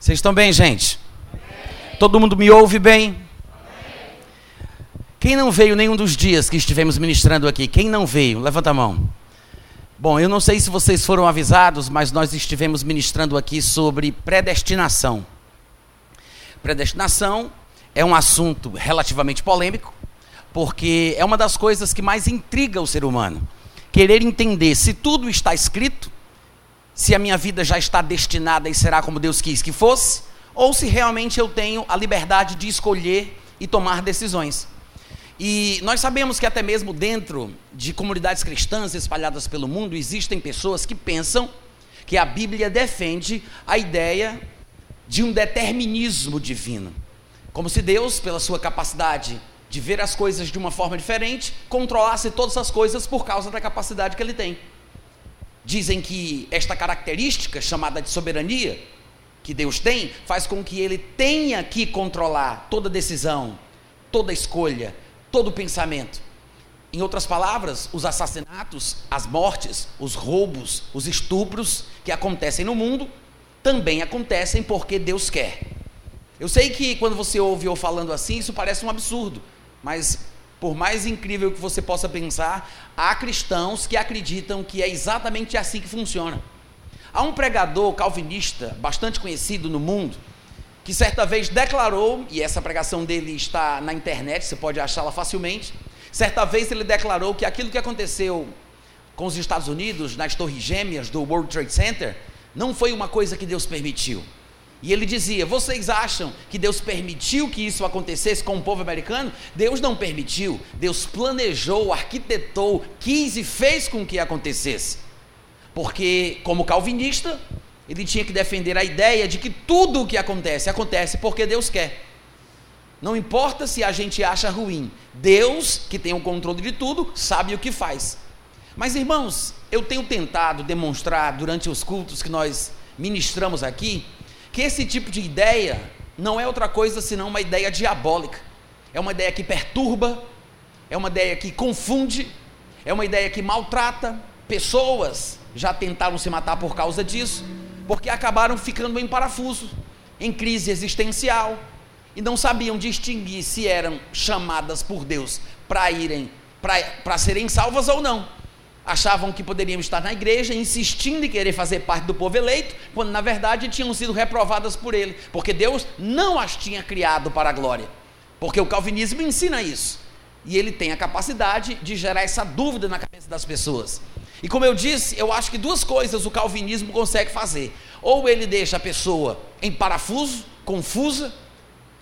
Vocês estão bem, gente? Todo mundo me ouve bem? Quem não veio nenhum dos dias que estivemos ministrando aqui? Quem não veio? Levanta a mão. Bom, eu não sei se vocês foram avisados, mas nós estivemos ministrando aqui sobre predestinação. Predestinação é um assunto relativamente polêmico, porque é uma das coisas que mais intriga o ser humano. Querer entender se tudo está escrito, se a minha vida já está destinada e será como Deus quis que fosse, ou se realmente eu tenho a liberdade de escolher e tomar decisões. E nós sabemos que até mesmo dentro de comunidades cristãs espalhadas pelo mundo existem pessoas que pensam que a Bíblia defende a ideia de um determinismo divino. Como se Deus, pela sua capacidade de ver as coisas de uma forma diferente, controlasse todas as coisas por causa da capacidade que ele tem. Dizem que esta característica, chamada de soberania, que Deus tem, faz com que ele tenha que controlar toda decisão, toda escolha, todo pensamento. Em outras palavras, os assassinatos, as mortes, os roubos, os estupros que acontecem no mundo também acontecem porque Deus quer. Eu sei que quando você ouve eu falando assim, isso parece um absurdo, mas por mais incrível que você possa pensar, há cristãos que acreditam que é exatamente assim que funciona. Há um pregador calvinista bastante conhecido no mundo, que certa vez declarou, e essa pregação dele está na internet, você pode achá-la facilmente. Certa vez ele declarou que aquilo que aconteceu com os Estados Unidos nas Torres Gêmeas do World Trade Center não foi uma coisa que Deus permitiu. E ele dizia: Vocês acham que Deus permitiu que isso acontecesse com o povo americano? Deus não permitiu. Deus planejou, arquitetou, quis e fez com que acontecesse. Porque, como calvinista, ele tinha que defender a ideia de que tudo o que acontece, acontece porque Deus quer. Não importa se a gente acha ruim, Deus, que tem o controle de tudo, sabe o que faz. Mas irmãos, eu tenho tentado demonstrar durante os cultos que nós ministramos aqui, que esse tipo de ideia não é outra coisa senão uma ideia diabólica. É uma ideia que perturba, é uma ideia que confunde, é uma ideia que maltrata. Pessoas já tentaram se matar por causa disso porque acabaram ficando em parafuso, em crise existencial, e não sabiam distinguir se eram chamadas por Deus para irem, para serem salvas ou não. Achavam que poderiam estar na igreja, insistindo em querer fazer parte do povo eleito, quando na verdade tinham sido reprovadas por ele, porque Deus não as tinha criado para a glória. Porque o calvinismo ensina isso. E ele tem a capacidade de gerar essa dúvida na cabeça das pessoas. E como eu disse, eu acho que duas coisas o calvinismo consegue fazer. Ou ele deixa a pessoa em parafuso, confusa,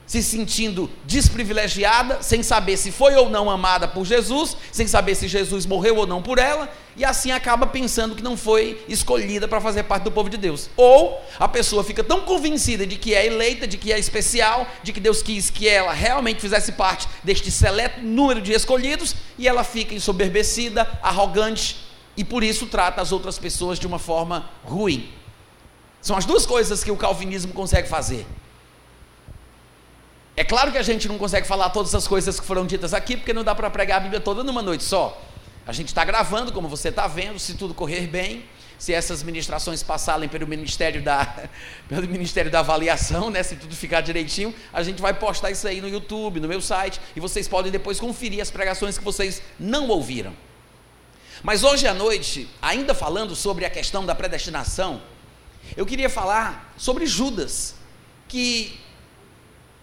se sentindo desprivilegiada, sem saber se foi ou não amada por Jesus, sem saber se Jesus morreu ou não por ela, e assim acaba pensando que não foi escolhida para fazer parte do povo de Deus. Ou a pessoa fica tão convencida de que é eleita, de que é especial, de que Deus quis que ela realmente fizesse parte deste seleto número de escolhidos, e ela fica ensoberbecida, arrogante, e por isso trata as outras pessoas de uma forma ruim. São as duas coisas que o calvinismo consegue fazer. É claro que a gente não consegue falar todas as coisas que foram ditas aqui, porque não dá para pregar a Bíblia toda numa noite só. A gente está gravando, como você está vendo, se tudo correr bem, se essas ministrações passarem pelo Ministério da, pelo Ministério da Avaliação, né, se tudo ficar direitinho, a gente vai postar isso aí no YouTube, no meu site, e vocês podem depois conferir as pregações que vocês não ouviram. Mas hoje à noite, ainda falando sobre a questão da predestinação, eu queria falar sobre Judas, que,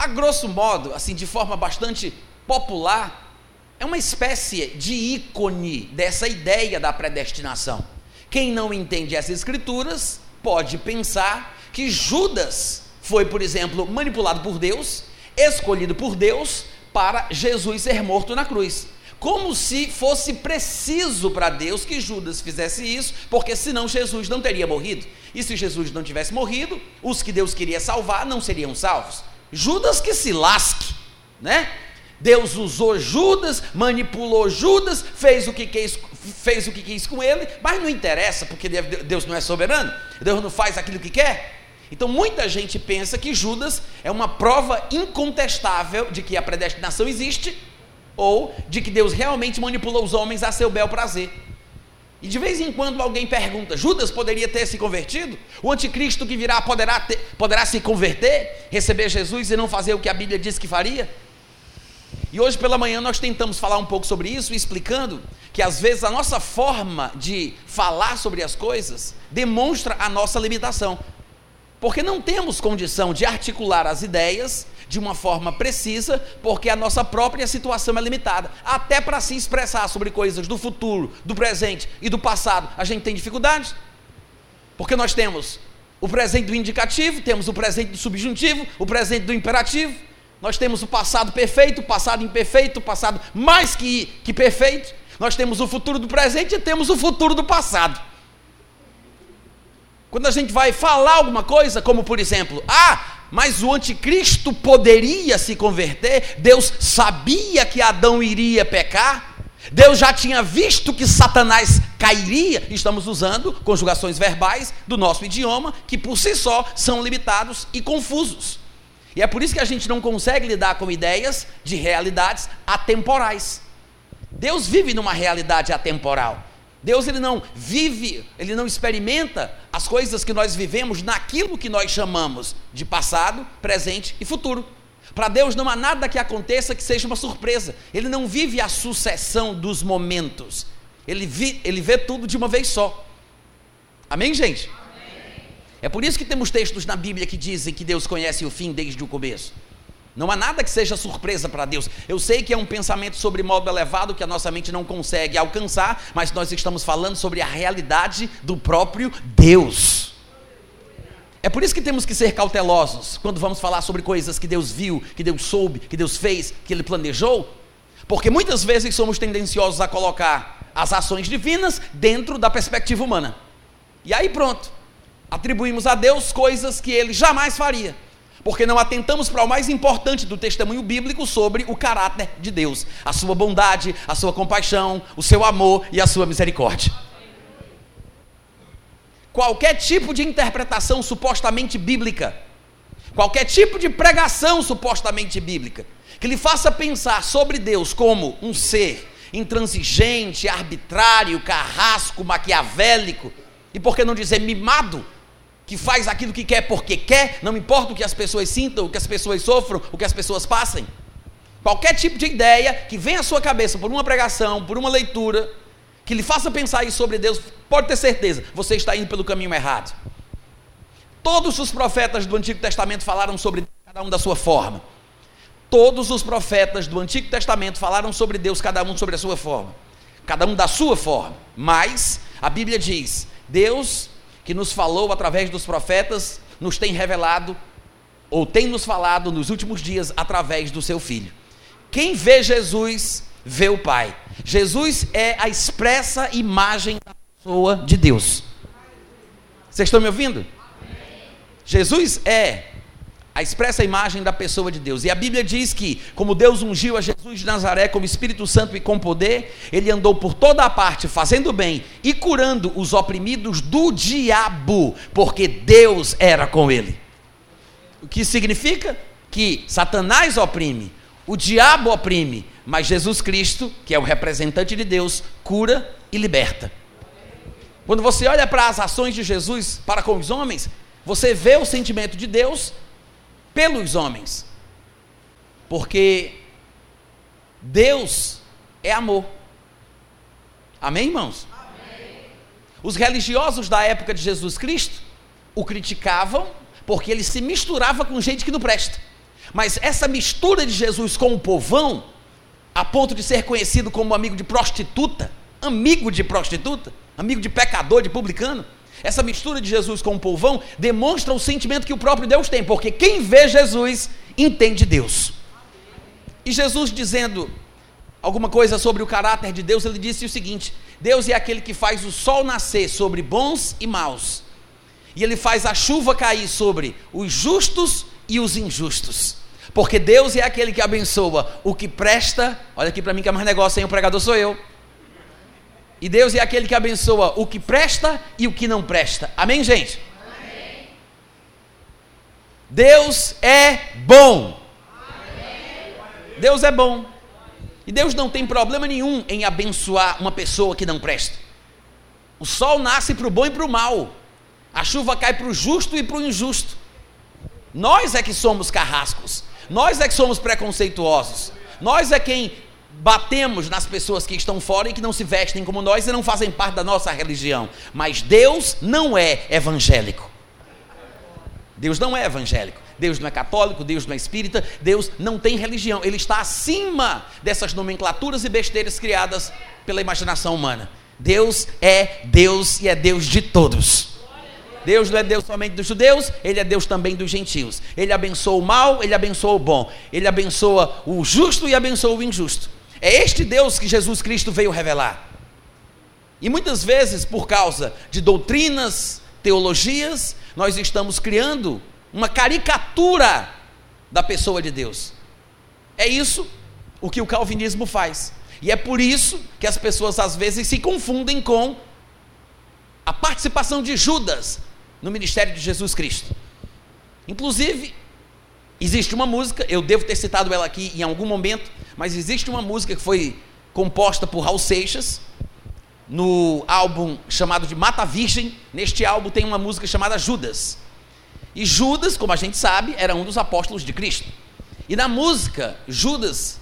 a grosso modo, assim, de forma bastante popular, é uma espécie de ícone dessa ideia da predestinação. Quem não entende as Escrituras pode pensar que Judas foi, por exemplo, manipulado por Deus, escolhido por Deus para Jesus ser morto na cruz como se fosse preciso para Deus que Judas fizesse isso, porque senão Jesus não teria morrido. E se Jesus não tivesse morrido, os que Deus queria salvar não seriam salvos. Judas que se lasque, né? Deus usou Judas, manipulou Judas, fez o que quis, fez o que quis com ele, mas não interessa, porque Deus não é soberano, Deus não faz aquilo que quer. Então muita gente pensa que Judas é uma prova incontestável de que a predestinação existe ou de que Deus realmente manipulou os homens a seu bel prazer. E de vez em quando alguém pergunta: Judas poderia ter se convertido? O anticristo que virá poderá, ter, poderá se converter, receber Jesus e não fazer o que a Bíblia diz que faria? E hoje pela manhã nós tentamos falar um pouco sobre isso, explicando que às vezes a nossa forma de falar sobre as coisas demonstra a nossa limitação. Porque não temos condição de articular as ideias de uma forma precisa, porque a nossa própria situação é limitada. Até para se expressar sobre coisas do futuro, do presente e do passado, a gente tem dificuldades. Porque nós temos o presente do indicativo, temos o presente do subjuntivo, o presente do imperativo, nós temos o passado perfeito, o passado imperfeito, o passado mais que, que perfeito, nós temos o futuro do presente e temos o futuro do passado. Quando a gente vai falar alguma coisa, como por exemplo, ah, mas o anticristo poderia se converter, Deus sabia que Adão iria pecar, Deus já tinha visto que Satanás cairia, estamos usando conjugações verbais do nosso idioma, que por si só são limitados e confusos. E é por isso que a gente não consegue lidar com ideias de realidades atemporais. Deus vive numa realidade atemporal. Deus ele não vive, ele não experimenta as coisas que nós vivemos naquilo que nós chamamos de passado, presente e futuro. Para Deus não há nada que aconteça que seja uma surpresa. Ele não vive a sucessão dos momentos. Ele, vi, ele vê tudo de uma vez só. Amém, gente? Amém. É por isso que temos textos na Bíblia que dizem que Deus conhece o fim desde o começo. Não há nada que seja surpresa para Deus. Eu sei que é um pensamento sobre modo elevado que a nossa mente não consegue alcançar, mas nós estamos falando sobre a realidade do próprio Deus. É por isso que temos que ser cautelosos quando vamos falar sobre coisas que Deus viu, que Deus soube, que Deus fez, que Ele planejou, porque muitas vezes somos tendenciosos a colocar as ações divinas dentro da perspectiva humana. E aí pronto, atribuímos a Deus coisas que Ele jamais faria porque não atentamos para o mais importante do testemunho bíblico sobre o caráter de Deus, a sua bondade, a sua compaixão, o seu amor e a sua misericórdia. Qualquer tipo de interpretação supostamente bíblica, qualquer tipo de pregação supostamente bíblica, que lhe faça pensar sobre Deus como um ser intransigente, arbitrário, carrasco, maquiavélico, e por que não dizer mimado, que faz aquilo que quer porque quer, não importa o que as pessoas sintam, o que as pessoas sofram, o que as pessoas passem. Qualquer tipo de ideia que venha à sua cabeça por uma pregação, por uma leitura, que lhe faça pensar isso sobre Deus, pode ter certeza, você está indo pelo caminho errado. Todos os profetas do Antigo Testamento falaram sobre Deus, cada um da sua forma. Todos os profetas do Antigo Testamento falaram sobre Deus, cada um sobre a sua forma. Cada um da sua forma. Mas a Bíblia diz: Deus que nos falou através dos profetas, nos tem revelado, ou tem nos falado nos últimos dias através do seu Filho. Quem vê Jesus, vê o Pai. Jesus é a expressa imagem da pessoa de Deus. Vocês estão me ouvindo? Jesus é a expressa imagem da pessoa de Deus. E a Bíblia diz que, como Deus ungiu a Jesus de Nazaré como Espírito Santo e com poder, ele andou por toda a parte fazendo bem e curando os oprimidos do diabo, porque Deus era com ele. O que significa que Satanás oprime, o diabo oprime, mas Jesus Cristo, que é o representante de Deus, cura e liberta. Quando você olha para as ações de Jesus para com os homens, você vê o sentimento de Deus pelos homens. Porque Deus é amor. Amém, irmãos? Amém. Os religiosos da época de Jesus Cristo o criticavam porque ele se misturava com gente que não presta. Mas essa mistura de Jesus com o povão, a ponto de ser conhecido como amigo de prostituta, amigo de prostituta, amigo de pecador, de publicano, essa mistura de Jesus com o povão demonstra o sentimento que o próprio Deus tem, porque quem vê Jesus entende Deus. E Jesus dizendo alguma coisa sobre o caráter de Deus, ele disse o seguinte: Deus é aquele que faz o sol nascer sobre bons e maus, e ele faz a chuva cair sobre os justos e os injustos. Porque Deus é aquele que abençoa o que presta. Olha aqui para mim que é mais negócio, hein? O pregador sou eu. E Deus é aquele que abençoa o que presta e o que não presta. Amém, gente? Amém. Deus é bom. Amém. Deus é bom. E Deus não tem problema nenhum em abençoar uma pessoa que não presta. O sol nasce para o bom e para o mal. A chuva cai para o justo e para o injusto. Nós é que somos carrascos. Nós é que somos preconceituosos. Nós é quem batemos nas pessoas que estão fora e que não se vestem como nós e não fazem parte da nossa religião. Mas Deus não é evangélico. Deus não é evangélico. Deus não é católico, Deus não é espírita, Deus não tem religião. Ele está acima dessas nomenclaturas e besteiras criadas pela imaginação humana. Deus é Deus e é Deus de todos. Deus não é Deus somente dos judeus, Ele é Deus também dos gentios. Ele abençoa o mal, Ele abençoa o bom. Ele abençoa o justo e abençoa o injusto. É este Deus que Jesus Cristo veio revelar. E muitas vezes, por causa de doutrinas, teologias, nós estamos criando uma caricatura da pessoa de Deus. É isso o que o calvinismo faz. E é por isso que as pessoas às vezes se confundem com a participação de Judas no ministério de Jesus Cristo. Inclusive, existe uma música, eu devo ter citado ela aqui em algum momento, mas existe uma música que foi composta por Raul Seixas, no álbum chamado de Mata Virgem. Neste álbum tem uma música chamada Judas. E Judas, como a gente sabe, era um dos apóstolos de Cristo. E na música, Judas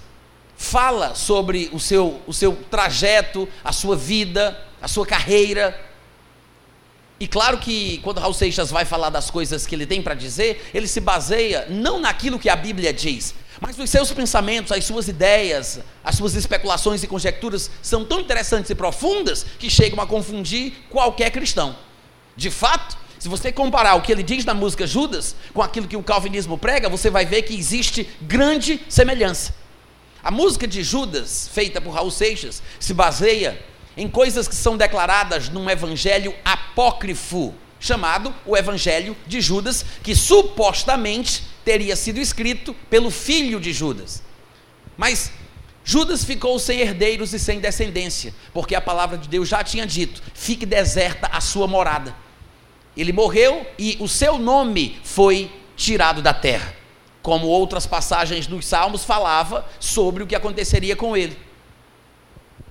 fala sobre o seu, o seu trajeto, a sua vida, a sua carreira. E claro que quando Raul Seixas vai falar das coisas que ele tem para dizer, ele se baseia não naquilo que a Bíblia diz, mas os seus pensamentos, as suas ideias, as suas especulações e conjecturas são tão interessantes e profundas que chegam a confundir qualquer cristão. De fato, se você comparar o que ele diz na música Judas com aquilo que o calvinismo prega, você vai ver que existe grande semelhança. A música de Judas, feita por Raul Seixas, se baseia em coisas que são declaradas num evangelho apócrifo, chamado o Evangelho de Judas, que supostamente teria sido escrito pelo filho de Judas. Mas Judas ficou sem herdeiros e sem descendência, porque a palavra de Deus já tinha dito: fique deserta a sua morada. Ele morreu e o seu nome foi tirado da terra como outras passagens dos Salmos falava sobre o que aconteceria com ele.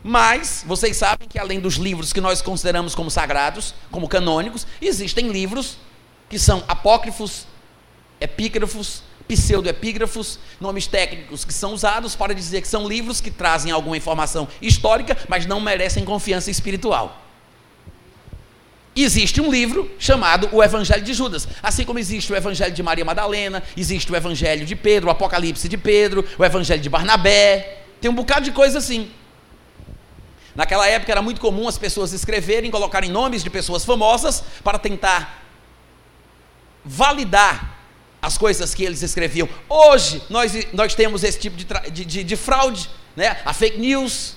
Mas vocês sabem que além dos livros que nós consideramos como sagrados, como canônicos, existem livros que são apócrifos, epígrafos, pseudoepígrafos, nomes técnicos que são usados para dizer que são livros que trazem alguma informação histórica, mas não merecem confiança espiritual. Existe um livro chamado O Evangelho de Judas, assim como existe o Evangelho de Maria Madalena, existe o Evangelho de Pedro, o Apocalipse de Pedro, o Evangelho de Barnabé, tem um bocado de coisa assim. Naquela época era muito comum as pessoas escreverem, colocarem nomes de pessoas famosas para tentar validar as coisas que eles escreviam. Hoje nós, nós temos esse tipo de, de, de, de fraude, né? a fake news.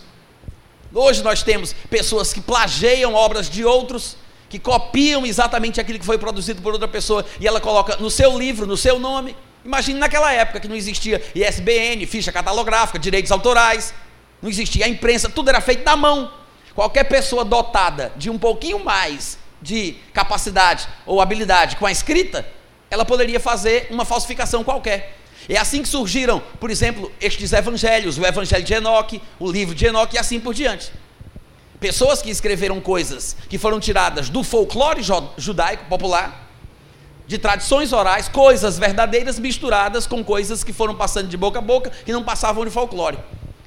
Hoje nós temos pessoas que plagiam obras de outros que copiam exatamente aquilo que foi produzido por outra pessoa e ela coloca no seu livro, no seu nome. Imagine naquela época que não existia ISBN, ficha catalográfica, direitos autorais, não existia a imprensa, tudo era feito na mão. Qualquer pessoa dotada de um pouquinho mais de capacidade ou habilidade com a escrita, ela poderia fazer uma falsificação qualquer. É assim que surgiram, por exemplo, estes evangelhos, o evangelho de Enoque, o livro de Enoque e assim por diante. Pessoas que escreveram coisas que foram tiradas do folclore judaico popular, de tradições orais, coisas verdadeiras misturadas com coisas que foram passando de boca a boca, que não passavam de folclore.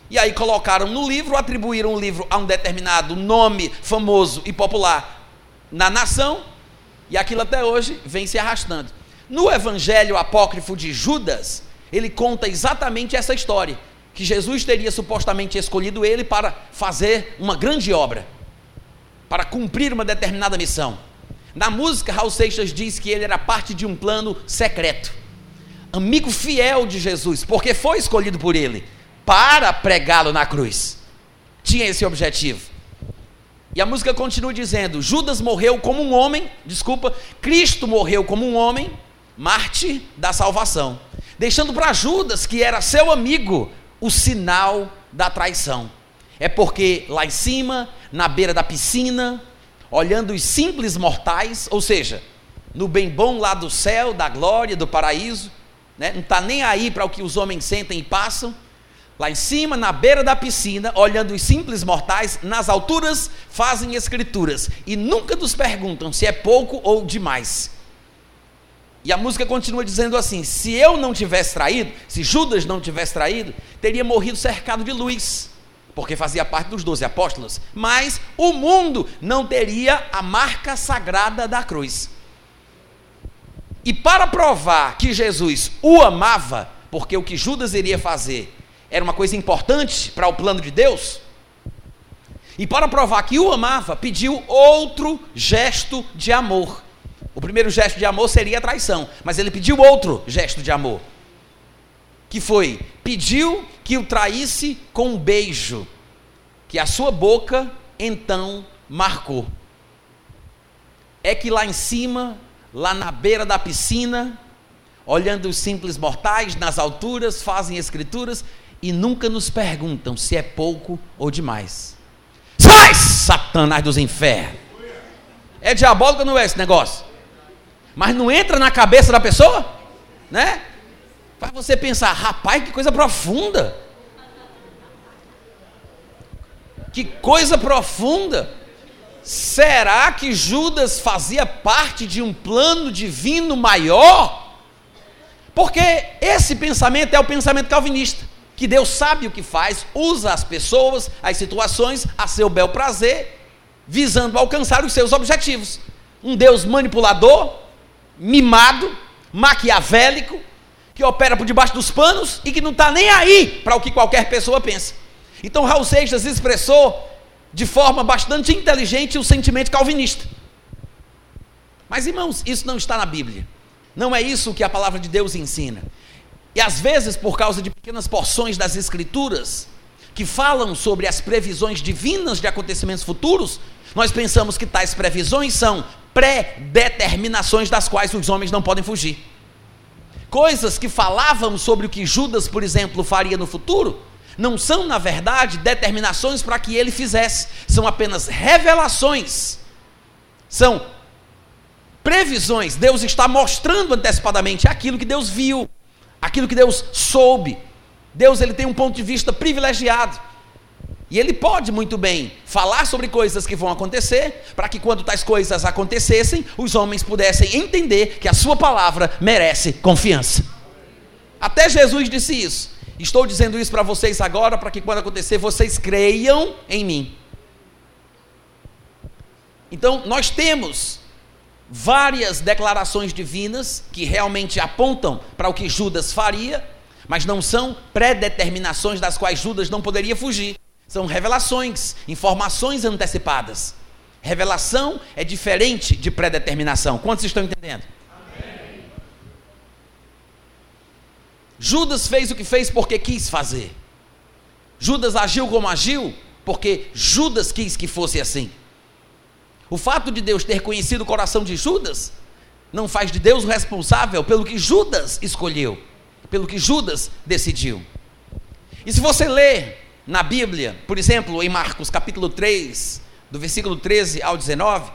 E aí colocaram no livro, atribuíram o livro a um determinado nome famoso e popular na nação, e aquilo até hoje vem se arrastando. No evangelho apócrifo de Judas, ele conta exatamente essa história que Jesus teria supostamente escolhido ele para fazer uma grande obra, para cumprir uma determinada missão. Na música, Raul Seixas diz que ele era parte de um plano secreto, amigo fiel de Jesus, porque foi escolhido por ele para pregá-lo na cruz. Tinha esse objetivo. E a música continua dizendo: Judas morreu como um homem, desculpa, Cristo morreu como um homem, Marte da salvação, deixando para Judas, que era seu amigo, o sinal da traição. É porque lá em cima, na beira da piscina, olhando os simples mortais, ou seja, no bem bom lá do céu, da glória, do paraíso, né? não está nem aí para o que os homens sentem e passam, lá em cima, na beira da piscina, olhando os simples mortais, nas alturas, fazem escrituras e nunca nos perguntam se é pouco ou demais. E a música continua dizendo assim: se eu não tivesse traído, se Judas não tivesse traído, teria morrido cercado de luz, porque fazia parte dos doze apóstolos, mas o mundo não teria a marca sagrada da cruz. E para provar que Jesus o amava, porque o que Judas iria fazer era uma coisa importante para o plano de Deus, e para provar que o amava, pediu outro gesto de amor. O primeiro gesto de amor seria a traição, mas ele pediu outro gesto de amor. Que foi, pediu que o traísse com um beijo, que a sua boca então marcou. É que lá em cima, lá na beira da piscina, olhando os simples mortais nas alturas, fazem escrituras e nunca nos perguntam se é pouco ou demais. Sai, Satanás dos infernos! É diabólico ou não é esse negócio? Mas não entra na cabeça da pessoa, né? Para você pensar, rapaz, que coisa profunda. Que coisa profunda. Será que Judas fazia parte de um plano divino maior? Porque esse pensamento é o pensamento calvinista, que Deus sabe o que faz, usa as pessoas, as situações a seu bel prazer, visando alcançar os seus objetivos. Um Deus manipulador, mimado, maquiavélico, que opera por debaixo dos panos e que não está nem aí para o que qualquer pessoa pensa. Então Raul Seixas expressou de forma bastante inteligente o sentimento calvinista. Mas irmãos, isso não está na Bíblia. Não é isso que a palavra de Deus ensina. E às vezes, por causa de pequenas porções das Escrituras, que falam sobre as previsões divinas de acontecimentos futuros, nós pensamos que tais previsões são pré-determinações das quais os homens não podem fugir. Coisas que falavam sobre o que Judas, por exemplo, faria no futuro, não são, na verdade, determinações para que ele fizesse, são apenas revelações, são previsões. Deus está mostrando antecipadamente aquilo que Deus viu, aquilo que Deus soube. Deus ele tem um ponto de vista privilegiado. E ele pode muito bem falar sobre coisas que vão acontecer, para que quando tais coisas acontecessem, os homens pudessem entender que a sua palavra merece confiança. Até Jesus disse isso. Estou dizendo isso para vocês agora, para que quando acontecer, vocês creiam em mim. Então, nós temos várias declarações divinas que realmente apontam para o que Judas faria, mas não são predeterminações das quais Judas não poderia fugir. São revelações, informações antecipadas. Revelação é diferente de predeterminação. Quantos estão entendendo? Amém. Judas fez o que fez porque quis fazer. Judas agiu como agiu porque Judas quis que fosse assim. O fato de Deus ter conhecido o coração de Judas não faz de Deus o responsável pelo que Judas escolheu, pelo que Judas decidiu. E se você ler na Bíblia, por exemplo, em Marcos capítulo 3, do versículo 13 ao 19,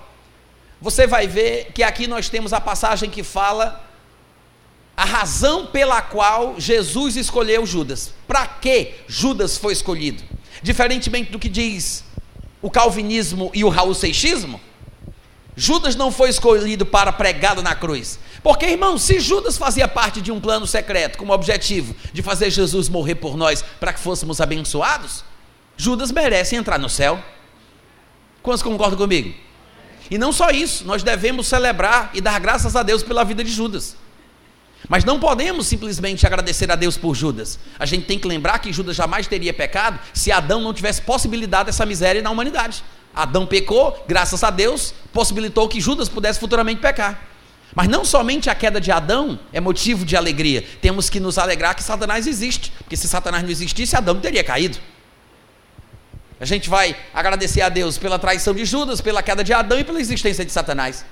você vai ver que aqui nós temos a passagem que fala a razão pela qual Jesus escolheu Judas. Para que Judas foi escolhido? Diferentemente do que diz o calvinismo e o raul seixismo, Judas não foi escolhido para pregá-lo na cruz. Porque, irmão, se Judas fazia parte de um plano secreto com o objetivo de fazer Jesus morrer por nós para que fôssemos abençoados, Judas merece entrar no céu. Quantos concordam comigo? E não só isso, nós devemos celebrar e dar graças a Deus pela vida de Judas. Mas não podemos simplesmente agradecer a Deus por Judas. A gente tem que lembrar que Judas jamais teria pecado se Adão não tivesse possibilidade dessa miséria na humanidade. Adão pecou, graças a Deus, possibilitou que Judas pudesse futuramente pecar. Mas não somente a queda de Adão é motivo de alegria, temos que nos alegrar que Satanás existe, porque se Satanás não existisse, Adão teria caído. A gente vai agradecer a Deus pela traição de Judas, pela queda de Adão e pela existência de Satanás.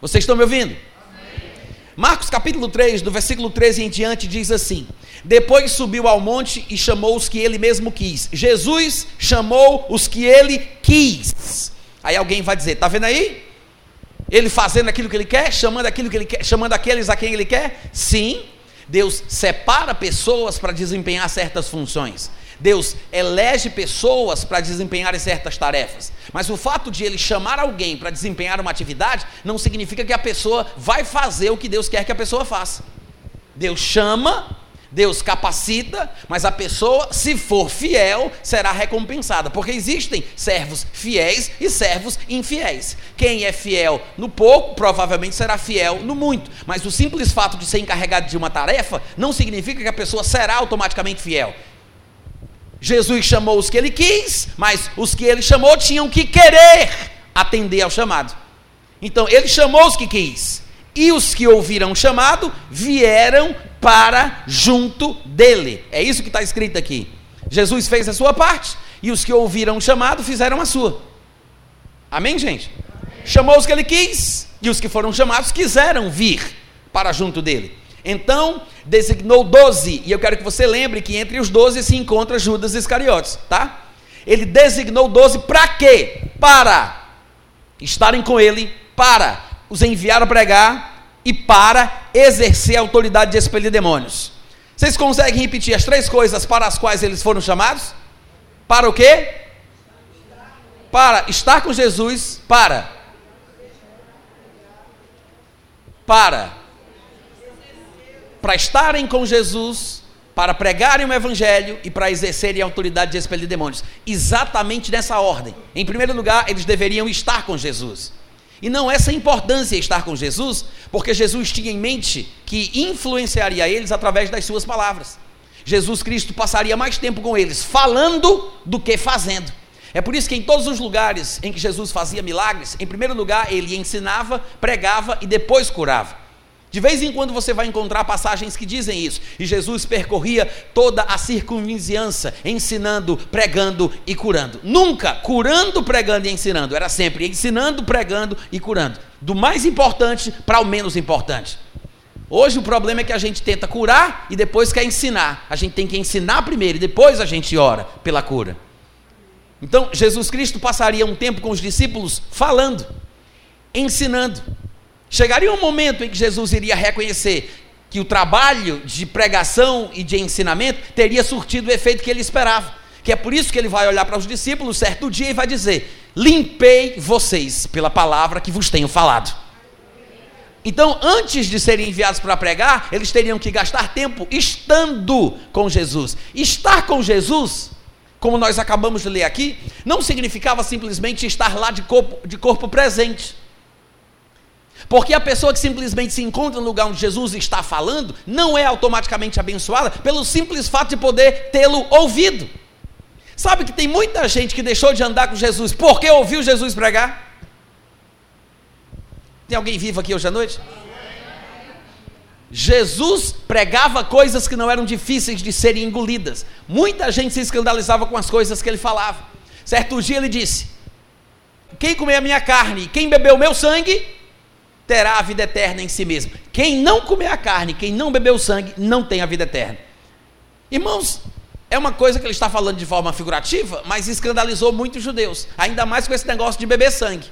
Vocês estão me ouvindo? Marcos capítulo 3, do versículo 13 em diante, diz assim: Depois subiu ao monte e chamou os que ele mesmo quis. Jesus chamou os que ele quis. Aí alguém vai dizer: Está vendo aí? Ele fazendo aquilo que ele quer, chamando aquilo que ele quer, chamando aqueles a quem ele quer? Sim. Deus separa pessoas para desempenhar certas funções. Deus elege pessoas para desempenhar certas tarefas. Mas o fato de ele chamar alguém para desempenhar uma atividade não significa que a pessoa vai fazer o que Deus quer que a pessoa faça. Deus chama, Deus capacita, mas a pessoa, se for fiel, será recompensada. Porque existem servos fiéis e servos infiéis. Quem é fiel no pouco, provavelmente será fiel no muito. Mas o simples fato de ser encarregado de uma tarefa não significa que a pessoa será automaticamente fiel. Jesus chamou os que ele quis, mas os que ele chamou tinham que querer atender ao chamado. Então, ele chamou os que quis, e os que ouviram o chamado vieram para junto dele. É isso que está escrito aqui. Jesus fez a sua parte, e os que ouviram o chamado fizeram a sua. Amém, gente? Chamou os que ele quis, e os que foram chamados quiseram vir para junto dele. Então, designou doze, e eu quero que você lembre que entre os doze se encontra Judas Iscariotes, tá? Ele designou doze para quê? Para estarem com ele, para os enviar a pregar e para exercer a autoridade de expelir demônios. Vocês conseguem repetir as três coisas para as quais eles foram chamados? Para o quê? Para estar com Jesus, para para para estarem com Jesus, para pregarem o Evangelho e para exercerem a autoridade de expelir demônios. Exatamente nessa ordem. Em primeiro lugar, eles deveriam estar com Jesus. E não essa importância estar com Jesus, porque Jesus tinha em mente que influenciaria eles através das suas palavras. Jesus Cristo passaria mais tempo com eles falando do que fazendo. É por isso que em todos os lugares em que Jesus fazia milagres, em primeiro lugar ele ensinava, pregava e depois curava. De vez em quando você vai encontrar passagens que dizem isso. E Jesus percorria toda a circunvizinhança, ensinando, pregando e curando. Nunca curando, pregando e ensinando. Era sempre ensinando, pregando e curando. Do mais importante para o menos importante. Hoje o problema é que a gente tenta curar e depois quer ensinar. A gente tem que ensinar primeiro e depois a gente ora pela cura. Então, Jesus Cristo passaria um tempo com os discípulos falando, ensinando Chegaria um momento em que Jesus iria reconhecer que o trabalho de pregação e de ensinamento teria surtido o efeito que ele esperava. Que é por isso que ele vai olhar para os discípulos certo dia e vai dizer: Limpei vocês pela palavra que vos tenho falado. Então, antes de serem enviados para pregar, eles teriam que gastar tempo estando com Jesus. Estar com Jesus, como nós acabamos de ler aqui, não significava simplesmente estar lá de corpo, de corpo presente. Porque a pessoa que simplesmente se encontra no lugar onde Jesus está falando, não é automaticamente abençoada pelo simples fato de poder tê-lo ouvido. Sabe que tem muita gente que deixou de andar com Jesus porque ouviu Jesus pregar? Tem alguém vivo aqui hoje à noite? Jesus pregava coisas que não eram difíceis de serem engolidas. Muita gente se escandalizava com as coisas que ele falava. Certo dia ele disse: Quem comer a minha carne, quem beber o meu sangue, terá a vida eterna em si mesmo. Quem não comer a carne, quem não beber o sangue, não tem a vida eterna. Irmãos, é uma coisa que ele está falando de forma figurativa, mas escandalizou muitos judeus, ainda mais com esse negócio de beber sangue.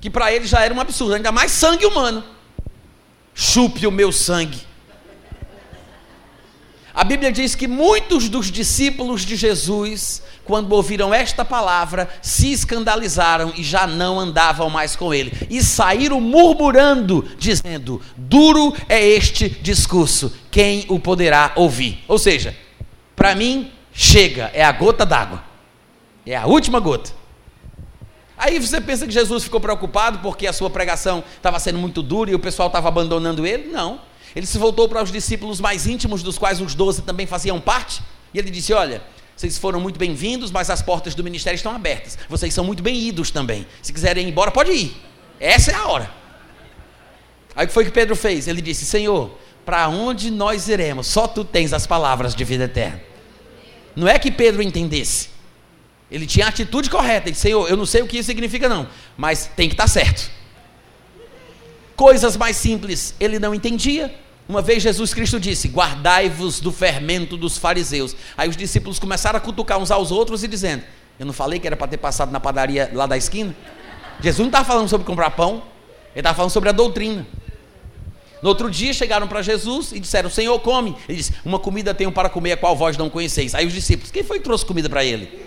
Que para eles já era um absurdo, ainda mais sangue humano. Chupe o meu sangue. A Bíblia diz que muitos dos discípulos de Jesus quando ouviram esta palavra, se escandalizaram e já não andavam mais com ele. E saíram murmurando, dizendo: Duro é este discurso, quem o poderá ouvir? Ou seja, para mim, chega, é a gota d'água, é a última gota. Aí você pensa que Jesus ficou preocupado porque a sua pregação estava sendo muito dura e o pessoal estava abandonando ele? Não. Ele se voltou para os discípulos mais íntimos, dos quais os doze também faziam parte, e ele disse: Olha, vocês foram muito bem-vindos, mas as portas do ministério estão abertas. Vocês são muito bem-idos também. Se quiserem ir embora, pode ir. Essa é a hora. Aí o que foi que Pedro fez? Ele disse: Senhor, para onde nós iremos? Só tu tens as palavras de vida eterna. Não é que Pedro entendesse. Ele tinha a atitude correta. Ele disse: Senhor, eu não sei o que isso significa, não, mas tem que estar certo. Coisas mais simples ele não entendia. Uma vez Jesus Cristo disse: Guardai-vos do fermento dos fariseus. Aí os discípulos começaram a cutucar uns aos outros e dizendo: Eu não falei que era para ter passado na padaria lá da esquina? Jesus não estava falando sobre comprar pão, ele estava falando sobre a doutrina. No outro dia chegaram para Jesus e disseram: Senhor, come. Ele disse: Uma comida tenho para comer, a qual vós não conheceis. Aí os discípulos: Quem foi que trouxe comida para ele?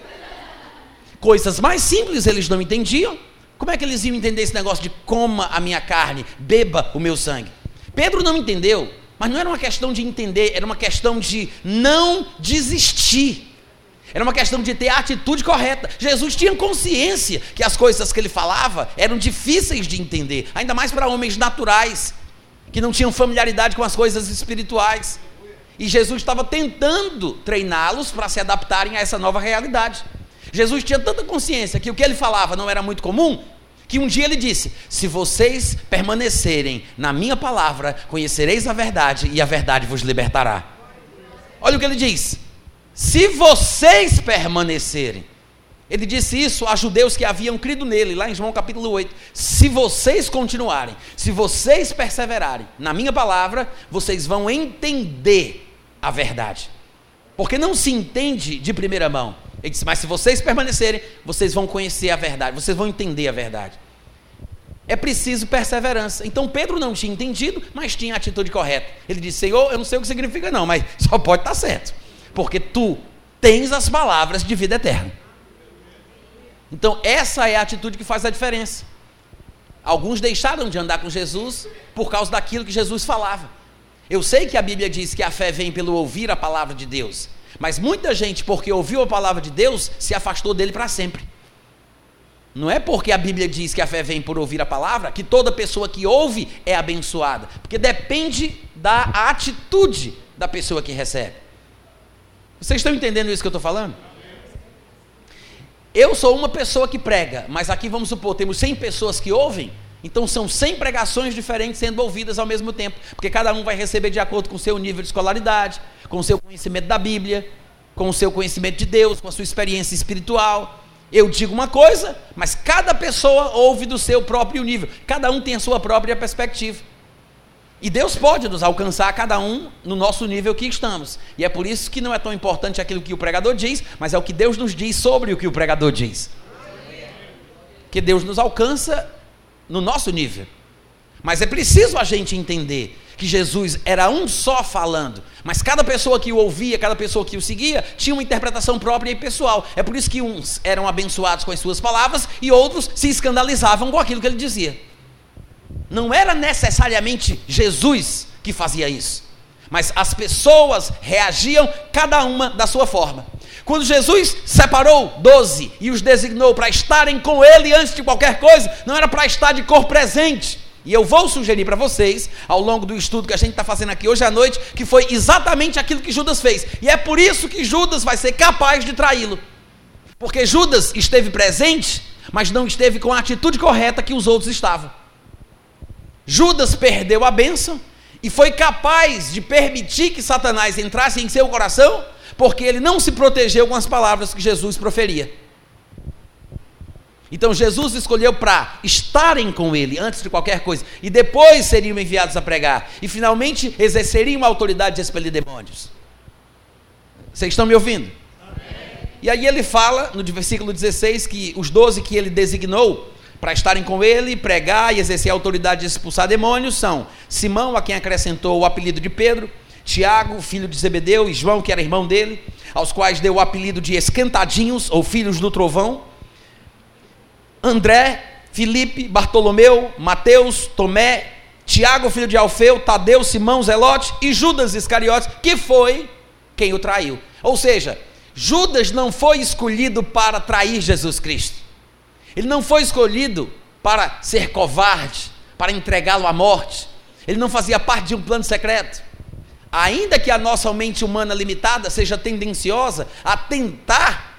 Coisas mais simples eles não entendiam. Como é que eles iam entender esse negócio de coma a minha carne, beba o meu sangue? Pedro não entendeu, mas não era uma questão de entender, era uma questão de não desistir. Era uma questão de ter a atitude correta. Jesus tinha consciência que as coisas que ele falava eram difíceis de entender, ainda mais para homens naturais que não tinham familiaridade com as coisas espirituais. E Jesus estava tentando treiná-los para se adaptarem a essa nova realidade. Jesus tinha tanta consciência que o que ele falava não era muito comum, que um dia ele disse: Se vocês permanecerem na minha palavra, conhecereis a verdade e a verdade vos libertará. Olha o que ele diz: Se vocês permanecerem, ele disse isso a judeus que haviam crido nele, lá em João capítulo 8. Se vocês continuarem, se vocês perseverarem na minha palavra, vocês vão entender a verdade. Porque não se entende de primeira mão. Ele disse: Mas se vocês permanecerem, vocês vão conhecer a verdade, vocês vão entender a verdade. É preciso perseverança. Então Pedro não tinha entendido, mas tinha a atitude correta. Ele disse: Senhor, eu não sei o que significa, não, mas só pode estar certo. Porque tu tens as palavras de vida eterna. Então, essa é a atitude que faz a diferença. Alguns deixaram de andar com Jesus por causa daquilo que Jesus falava. Eu sei que a Bíblia diz que a fé vem pelo ouvir a palavra de Deus, mas muita gente, porque ouviu a palavra de Deus, se afastou dele para sempre. Não é porque a Bíblia diz que a fé vem por ouvir a palavra que toda pessoa que ouve é abençoada, porque depende da atitude da pessoa que recebe. Vocês estão entendendo isso que eu estou falando? Eu sou uma pessoa que prega, mas aqui vamos supor, temos 100 pessoas que ouvem, então são 100 pregações diferentes sendo ouvidas ao mesmo tempo, porque cada um vai receber de acordo com o seu nível de escolaridade, com o seu conhecimento da Bíblia, com o seu conhecimento de Deus, com a sua experiência espiritual. Eu digo uma coisa, mas cada pessoa ouve do seu próprio nível, cada um tem a sua própria perspectiva. E Deus pode nos alcançar cada um no nosso nível que estamos. E é por isso que não é tão importante aquilo que o pregador diz, mas é o que Deus nos diz sobre o que o pregador diz. Que Deus nos alcança no nosso nível. Mas é preciso a gente entender que Jesus era um só falando, mas cada pessoa que o ouvia, cada pessoa que o seguia, tinha uma interpretação própria e pessoal. É por isso que uns eram abençoados com as suas palavras e outros se escandalizavam com aquilo que ele dizia. Não era necessariamente Jesus que fazia isso, mas as pessoas reagiam cada uma da sua forma. Quando Jesus separou doze e os designou para estarem com ele antes de qualquer coisa, não era para estar de cor presente. E eu vou sugerir para vocês, ao longo do estudo que a gente está fazendo aqui hoje à noite, que foi exatamente aquilo que Judas fez. E é por isso que Judas vai ser capaz de traí-lo. Porque Judas esteve presente, mas não esteve com a atitude correta que os outros estavam. Judas perdeu a bênção e foi capaz de permitir que Satanás entrasse em seu coração, porque ele não se protegeu com as palavras que Jesus proferia. Então Jesus escolheu para estarem com ele antes de qualquer coisa, e depois seriam enviados a pregar, e finalmente exerceriam a autoridade de expelir demônios. Vocês estão me ouvindo? Amém. E aí ele fala no versículo 16 que os doze que ele designou para estarem com ele, pregar e exercer a autoridade de expulsar demônios são Simão, a quem acrescentou o apelido de Pedro, Tiago, filho de Zebedeu, e João, que era irmão dele, aos quais deu o apelido de esquentadinhos ou filhos do trovão, André, Filipe, Bartolomeu, Mateus, Tomé, Tiago, filho de Alfeu, Tadeu, Simão, Zelote e Judas Iscariotes, que foi quem o traiu. Ou seja, Judas não foi escolhido para trair Jesus Cristo. Ele não foi escolhido para ser covarde, para entregá-lo à morte. Ele não fazia parte de um plano secreto. Ainda que a nossa mente humana limitada seja tendenciosa a tentar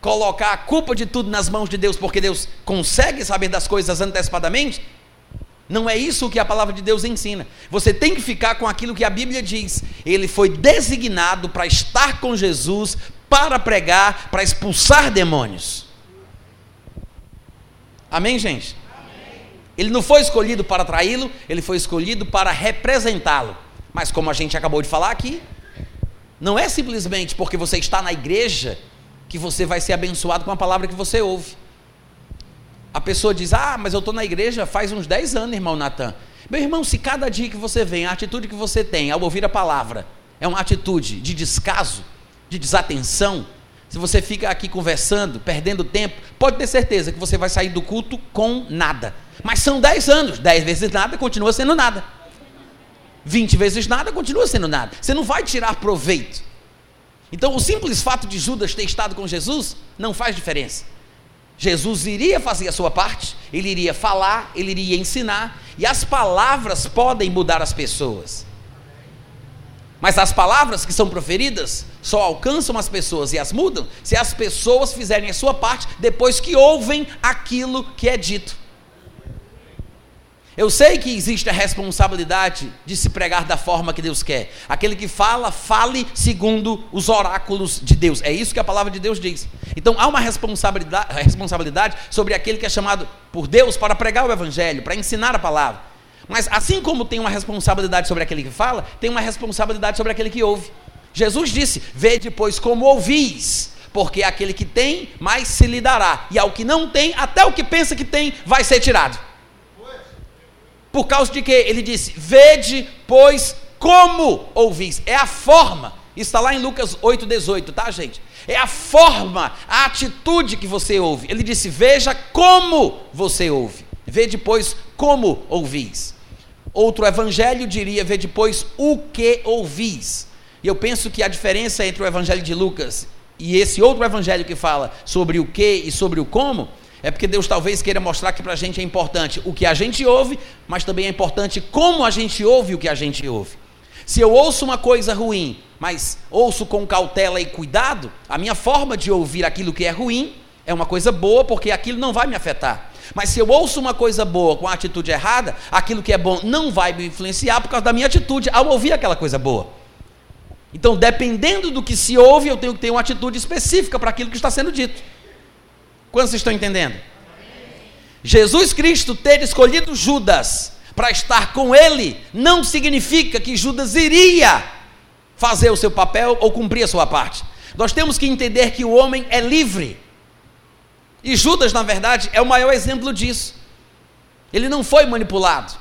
colocar a culpa de tudo nas mãos de Deus, porque Deus consegue saber das coisas antecipadamente, não é isso que a palavra de Deus ensina. Você tem que ficar com aquilo que a Bíblia diz. Ele foi designado para estar com Jesus, para pregar, para expulsar demônios. Amém, gente? Amém. Ele não foi escolhido para traí-lo, ele foi escolhido para representá-lo. Mas como a gente acabou de falar aqui, não é simplesmente porque você está na igreja que você vai ser abençoado com a palavra que você ouve. A pessoa diz: Ah, mas eu estou na igreja faz uns 10 anos, irmão Natan. Meu irmão, se cada dia que você vem, a atitude que você tem ao ouvir a palavra é uma atitude de descaso, de desatenção, se você fica aqui conversando, perdendo tempo, pode ter certeza que você vai sair do culto com nada. Mas são 10 anos, 10 vezes nada continua sendo nada. 20 vezes nada continua sendo nada. Você não vai tirar proveito. Então, o simples fato de Judas ter estado com Jesus não faz diferença. Jesus iria fazer a sua parte, ele iria falar, ele iria ensinar, e as palavras podem mudar as pessoas. Mas as palavras que são proferidas só alcançam as pessoas e as mudam se as pessoas fizerem a sua parte depois que ouvem aquilo que é dito. Eu sei que existe a responsabilidade de se pregar da forma que Deus quer. Aquele que fala, fale segundo os oráculos de Deus. É isso que a palavra de Deus diz. Então há uma responsabilidade, responsabilidade sobre aquele que é chamado por Deus para pregar o evangelho, para ensinar a palavra. Mas assim como tem uma responsabilidade sobre aquele que fala, tem uma responsabilidade sobre aquele que ouve. Jesus disse: Vê depois como ouvis, porque aquele que tem, mais se lhe dará, e ao que não tem, até o que pensa que tem, vai ser tirado. Por causa de que? Ele disse: Vede, pois, como ouvis. É a forma. Está lá em Lucas 8,18, tá, gente? É a forma, a atitude que você ouve. Ele disse: Veja como você ouve. Vê depois como ouvis. Outro evangelho diria: Vê depois o que ouvis. E eu penso que a diferença entre o evangelho de Lucas e esse outro evangelho que fala sobre o que e sobre o como é porque Deus talvez queira mostrar que para a gente é importante o que a gente ouve, mas também é importante como a gente ouve o que a gente ouve. Se eu ouço uma coisa ruim, mas ouço com cautela e cuidado, a minha forma de ouvir aquilo que é ruim é uma coisa boa, porque aquilo não vai me afetar. Mas se eu ouço uma coisa boa com a atitude errada, aquilo que é bom não vai me influenciar por causa da minha atitude ao ouvir aquela coisa boa. Então, dependendo do que se ouve, eu tenho que ter uma atitude específica para aquilo que está sendo dito. Quantos estão entendendo? Jesus Cristo ter escolhido Judas para estar com ele não significa que Judas iria fazer o seu papel ou cumprir a sua parte. Nós temos que entender que o homem é livre. E Judas, na verdade, é o maior exemplo disso. Ele não foi manipulado.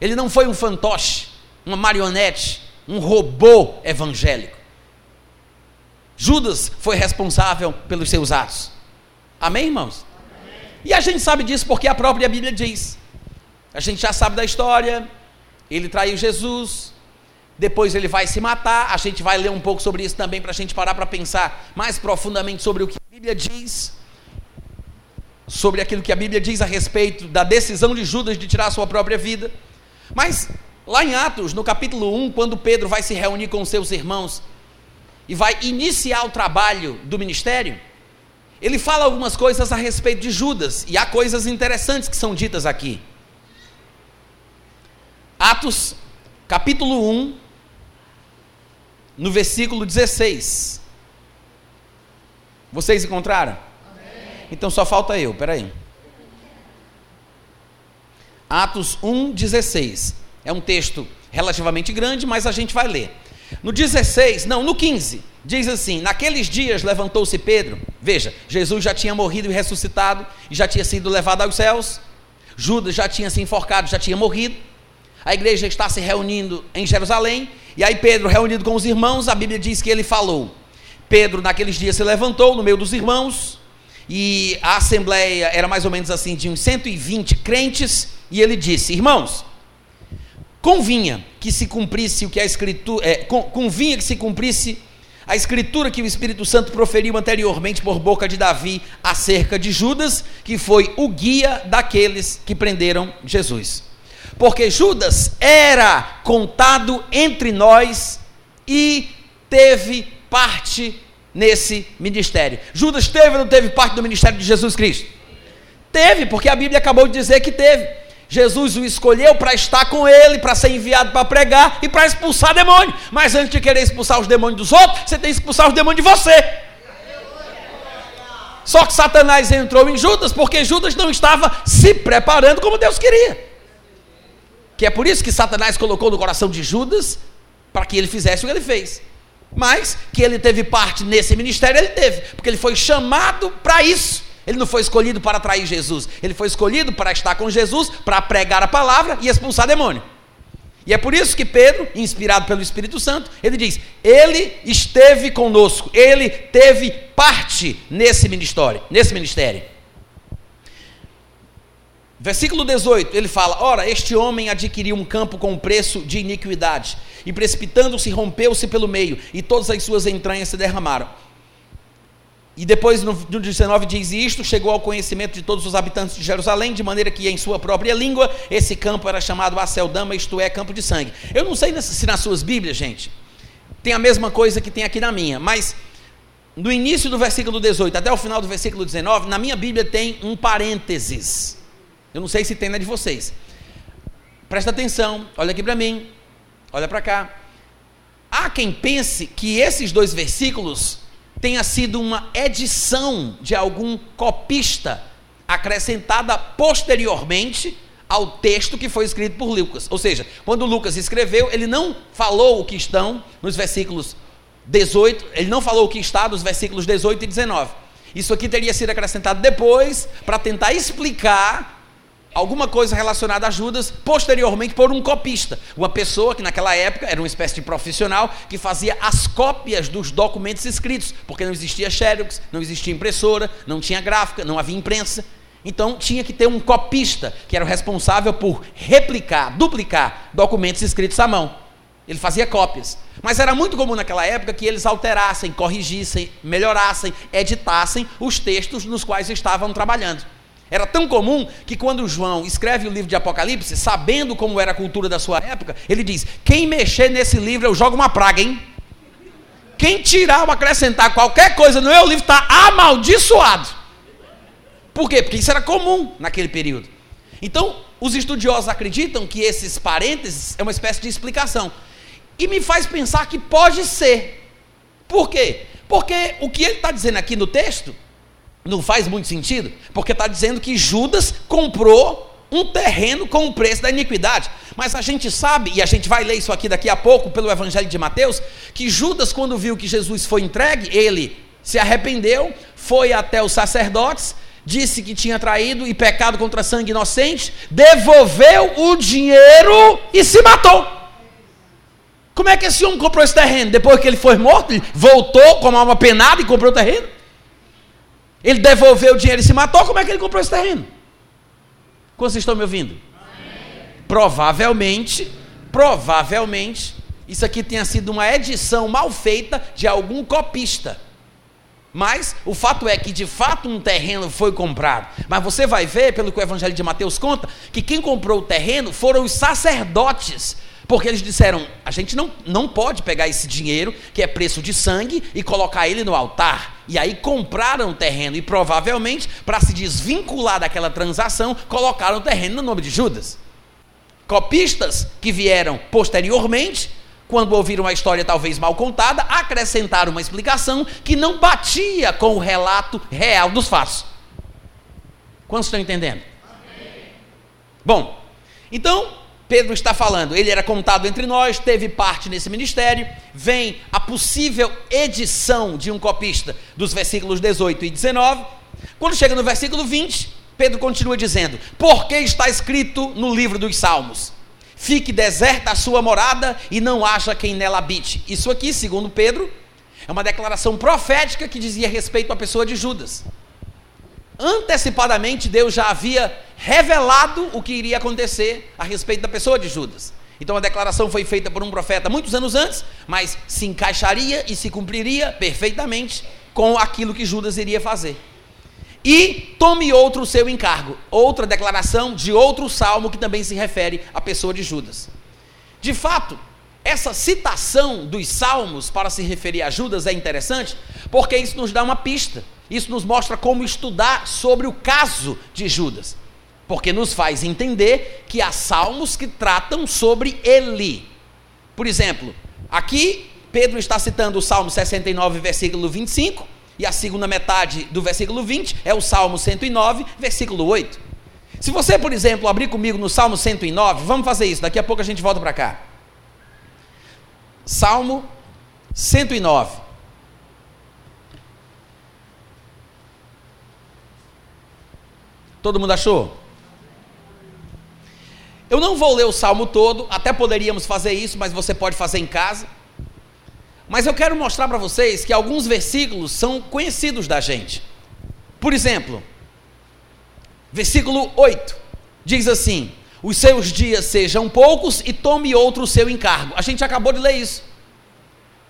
Ele não foi um fantoche, uma marionete, um robô evangélico. Judas foi responsável pelos seus atos. Amém, irmãos? Amém. E a gente sabe disso porque a própria Bíblia diz. A gente já sabe da história. Ele traiu Jesus. Depois ele vai se matar. A gente vai ler um pouco sobre isso também para a gente parar para pensar mais profundamente sobre o que a Bíblia diz. Sobre aquilo que a Bíblia diz a respeito da decisão de Judas de tirar sua própria vida. Mas lá em Atos, no capítulo 1, quando Pedro vai se reunir com seus irmãos e vai iniciar o trabalho do ministério, ele fala algumas coisas a respeito de Judas, e há coisas interessantes que são ditas aqui. Atos, capítulo 1, no versículo 16. Vocês encontraram? Amém. Então só falta eu, peraí. Atos 1, 16. É um texto relativamente grande, mas a gente vai ler. No 16, não, no 15, diz assim: Naqueles dias levantou-se Pedro. Veja, Jesus já tinha morrido e ressuscitado, e já tinha sido levado aos céus. Judas já tinha se enforcado, já tinha morrido. A igreja está se reunindo em Jerusalém. E aí, Pedro, reunido com os irmãos, a Bíblia diz que ele falou. Pedro, naqueles dias, se levantou no meio dos irmãos. E a assembleia era mais ou menos assim, de uns 120 crentes. E ele disse: Irmãos, convinha que se cumprisse o que a escritura é, convinha que se cumprisse a escritura que o Espírito Santo proferiu anteriormente por boca de Davi acerca de Judas, que foi o guia daqueles que prenderam Jesus. Porque Judas era contado entre nós e teve parte nesse ministério. Judas teve ou não teve parte do ministério de Jesus Cristo? Teve, porque a Bíblia acabou de dizer que teve. Jesus o escolheu para estar com ele, para ser enviado para pregar e para expulsar demônio. Mas antes de querer expulsar os demônios dos outros, você tem que expulsar os demônios de você. Só que Satanás entrou em Judas porque Judas não estava se preparando como Deus queria. Que é por isso que Satanás colocou no coração de Judas para que ele fizesse o que ele fez. Mas que ele teve parte nesse ministério, ele teve, porque ele foi chamado para isso. Ele não foi escolhido para atrair Jesus, ele foi escolhido para estar com Jesus, para pregar a palavra e expulsar demônio. E é por isso que Pedro, inspirado pelo Espírito Santo, ele diz: Ele esteve conosco, ele teve parte nesse ministério, nesse ministério. Versículo 18, ele fala: Ora, este homem adquiriu um campo com preço de iniquidade, e precipitando-se, rompeu-se pelo meio, e todas as suas entranhas se derramaram. E depois no, no 19 diz isto: chegou ao conhecimento de todos os habitantes de Jerusalém, de maneira que em sua própria língua esse campo era chamado Aceldama, isto é, campo de sangue. Eu não sei se nas suas Bíblias, gente, tem a mesma coisa que tem aqui na minha, mas no início do versículo 18 até o final do versículo 19, na minha Bíblia tem um parênteses. Eu não sei se tem na de vocês. Presta atenção, olha aqui para mim, olha para cá. Há quem pense que esses dois versículos tenha sido uma edição de algum copista acrescentada posteriormente ao texto que foi escrito por Lucas. Ou seja, quando Lucas escreveu, ele não falou o que estão nos versículos 18, ele não falou o que está nos versículos 18 e 19. Isso aqui teria sido acrescentado depois para tentar explicar alguma coisa relacionada a Judas, posteriormente por um copista, uma pessoa que naquela época era uma espécie de profissional que fazia as cópias dos documentos escritos, porque não existia xerox, não existia impressora, não tinha gráfica, não havia imprensa. Então tinha que ter um copista que era o responsável por replicar, duplicar documentos escritos à mão. Ele fazia cópias. Mas era muito comum naquela época que eles alterassem, corrigissem, melhorassem, editassem os textos nos quais estavam trabalhando. Era tão comum que quando João escreve o livro de Apocalipse, sabendo como era a cultura da sua época, ele diz: Quem mexer nesse livro, eu jogo uma praga, hein? Quem tirar ou acrescentar qualquer coisa no meu livro está amaldiçoado. Por quê? Porque isso era comum naquele período. Então, os estudiosos acreditam que esses parênteses é uma espécie de explicação. E me faz pensar que pode ser. Por quê? Porque o que ele está dizendo aqui no texto não faz muito sentido, porque está dizendo que Judas comprou um terreno com o preço da iniquidade. Mas a gente sabe, e a gente vai ler isso aqui daqui a pouco pelo Evangelho de Mateus, que Judas, quando viu que Jesus foi entregue, ele se arrependeu, foi até os sacerdotes, disse que tinha traído e pecado contra sangue inocente, devolveu o dinheiro e se matou. Como é que esse homem comprou esse terreno? Depois que ele foi morto, ele voltou com uma alma penada e comprou o terreno? Ele devolveu o dinheiro e se matou, como é que ele comprou esse terreno? Como vocês estão me ouvindo? Provavelmente, provavelmente, isso aqui tenha sido uma edição mal feita de algum copista. Mas o fato é que de fato um terreno foi comprado. Mas você vai ver, pelo que o Evangelho de Mateus conta, que quem comprou o terreno foram os sacerdotes porque eles disseram: a gente não, não pode pegar esse dinheiro, que é preço de sangue, e colocar ele no altar. E aí compraram o terreno, e provavelmente, para se desvincular daquela transação, colocaram o terreno no nome de Judas. Copistas que vieram posteriormente, quando ouviram a história talvez mal contada, acrescentaram uma explicação que não batia com o relato real dos fatos. Quantos estão entendendo? Amém. Bom, então Pedro está falando, ele era contado entre nós, teve parte nesse ministério. Vem a possível edição de um copista dos versículos 18 e 19. Quando chega no versículo 20, Pedro continua dizendo: Porque está escrito no livro dos Salmos: Fique deserta a sua morada e não haja quem nela habite. Isso aqui, segundo Pedro, é uma declaração profética que dizia respeito à pessoa de Judas antecipadamente Deus já havia revelado o que iria acontecer a respeito da pessoa de Judas. Então a declaração foi feita por um profeta muitos anos antes, mas se encaixaria e se cumpriria perfeitamente com aquilo que Judas iria fazer. E tome outro seu encargo, outra declaração de outro salmo que também se refere à pessoa de Judas. De fato, essa citação dos salmos para se referir a Judas é interessante, porque isso nos dá uma pista isso nos mostra como estudar sobre o caso de Judas, porque nos faz entender que há salmos que tratam sobre ele. Por exemplo, aqui Pedro está citando o Salmo 69, versículo 25, e a segunda metade do versículo 20 é o Salmo 109, versículo 8. Se você, por exemplo, abrir comigo no Salmo 109, vamos fazer isso, daqui a pouco a gente volta para cá. Salmo 109. Todo mundo achou? Eu não vou ler o salmo todo, até poderíamos fazer isso, mas você pode fazer em casa. Mas eu quero mostrar para vocês que alguns versículos são conhecidos da gente. Por exemplo, versículo 8 diz assim: Os seus dias sejam poucos e tome outro o seu encargo. A gente acabou de ler isso.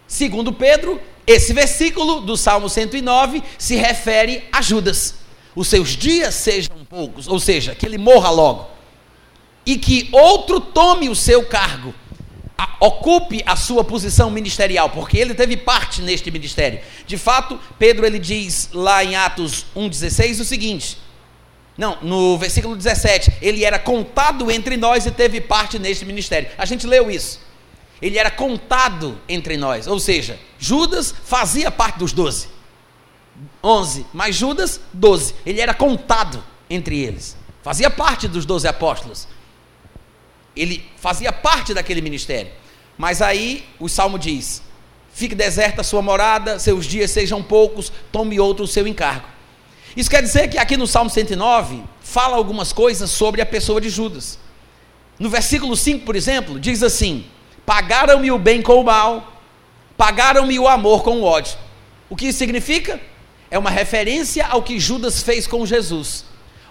Segundo Pedro, esse versículo do Salmo 109 se refere a Judas. Os seus dias sejam poucos, ou seja, que ele morra logo. E que outro tome o seu cargo ocupe a sua posição ministerial, porque ele teve parte neste ministério. De fato, Pedro ele diz lá em Atos 1:16 o seguinte: Não, no versículo 17, ele era contado entre nós e teve parte neste ministério. A gente leu isso. Ele era contado entre nós, ou seja, Judas fazia parte dos doze. Onze, mais Judas, doze. Ele era contado entre eles. Fazia parte dos doze apóstolos. Ele fazia parte daquele ministério. Mas aí o salmo diz: Fique deserta a sua morada, seus dias sejam poucos, tome outro o seu encargo. Isso quer dizer que aqui no Salmo 109 fala algumas coisas sobre a pessoa de Judas. No versículo 5, por exemplo, diz assim: Pagaram-me o bem com o mal, pagaram-me o amor com o ódio. O que isso significa? É uma referência ao que Judas fez com Jesus.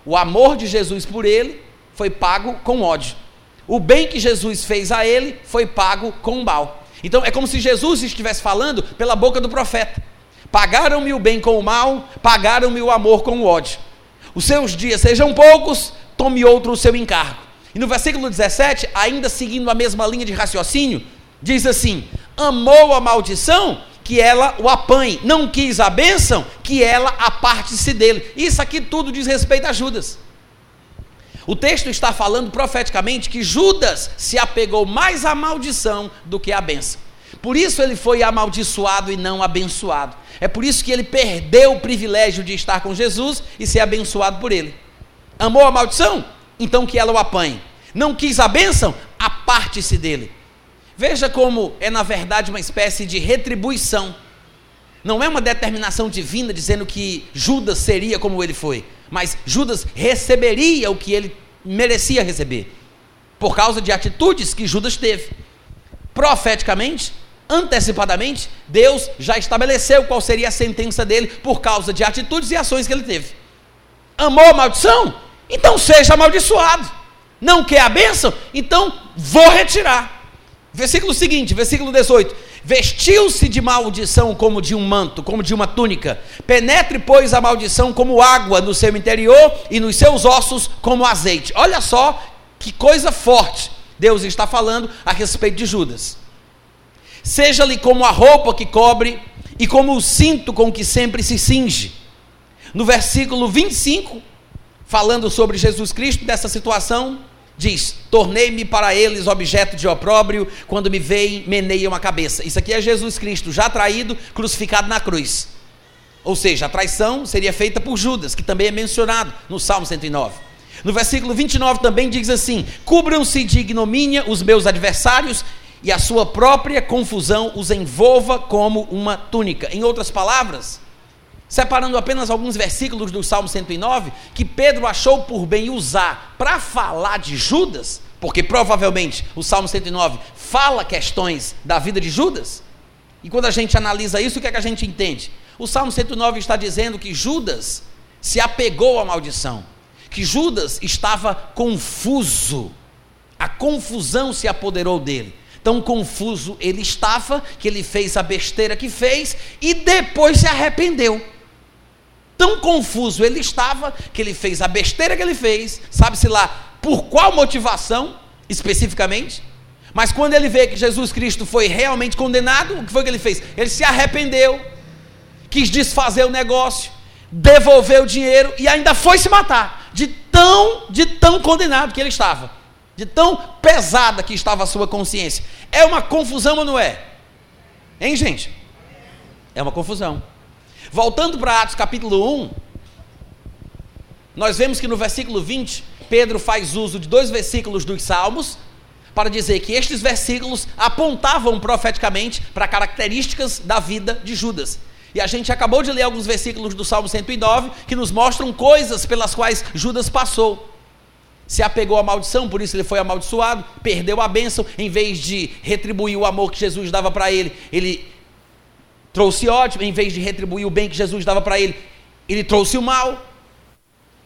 O amor de Jesus por ele foi pago com ódio. O bem que Jesus fez a ele foi pago com o mal. Então é como se Jesus estivesse falando pela boca do profeta. Pagaram-me o bem com o mal, pagaram-me o amor com o ódio. Os seus dias sejam poucos, tome outro o seu encargo. E no versículo 17, ainda seguindo a mesma linha de raciocínio, diz assim: Amou a maldição, que ela o apanhe. Não quis a bênção, que ela aparte-se dele. Isso aqui tudo diz respeito a Judas. O texto está falando profeticamente que Judas se apegou mais à maldição do que à bênção. Por isso ele foi amaldiçoado e não abençoado. É por isso que ele perdeu o privilégio de estar com Jesus e ser abençoado por ele. Amou a maldição? Então que ela o apanhe. Não quis a bênção? Aparte-se dele. Veja como é, na verdade, uma espécie de retribuição. Não é uma determinação divina dizendo que Judas seria como ele foi mas Judas receberia o que ele merecia receber, por causa de atitudes que Judas teve. Profeticamente, antecipadamente, Deus já estabeleceu qual seria a sentença dele por causa de atitudes e ações que ele teve. Amou a maldição? Então seja amaldiçoado. Não quer a bênção? Então vou retirar. Versículo seguinte, versículo 18: Vestiu-se de maldição como de um manto, como de uma túnica. Penetre, pois, a maldição como água no seu interior e nos seus ossos como azeite. Olha só que coisa forte Deus está falando a respeito de Judas. Seja-lhe como a roupa que cobre e como o cinto com que sempre se cinge. No versículo 25, falando sobre Jesus Cristo, dessa situação, Diz: Tornei-me para eles objeto de opróbrio, quando me veem, meneiam a cabeça. Isso aqui é Jesus Cristo, já traído, crucificado na cruz. Ou seja, a traição seria feita por Judas, que também é mencionado no Salmo 109. No versículo 29 também diz assim: Cubram-se de ignomínia os meus adversários, e a sua própria confusão os envolva como uma túnica. Em outras palavras, separando apenas alguns versículos do Salmo 109, que Pedro achou por bem usar para falar de Judas, porque provavelmente o Salmo 109 fala questões da vida de Judas. E quando a gente analisa isso, o que é que a gente entende? O Salmo 109 está dizendo que Judas se apegou à maldição, que Judas estava confuso, a confusão se apoderou dele. Tão confuso ele estava que ele fez a besteira que fez e depois se arrependeu tão confuso ele estava que ele fez a besteira que ele fez, sabe-se lá por qual motivação especificamente. Mas quando ele vê que Jesus Cristo foi realmente condenado, o que foi que ele fez? Ele se arrependeu, quis desfazer o negócio, devolver o dinheiro e ainda foi se matar, de tão, de tão condenado que ele estava, de tão pesada que estava a sua consciência. É uma confusão ou não é? Hein, gente? É uma confusão. Voltando para Atos capítulo 1, nós vemos que no versículo 20, Pedro faz uso de dois versículos dos Salmos para dizer que estes versículos apontavam profeticamente para características da vida de Judas. E a gente acabou de ler alguns versículos do Salmo 109 que nos mostram coisas pelas quais Judas passou. Se apegou à maldição, por isso ele foi amaldiçoado, perdeu a bênção, em vez de retribuir o amor que Jesus dava para ele, ele trouxe ódio, em vez de retribuir o bem que Jesus dava para ele, ele trouxe o mal.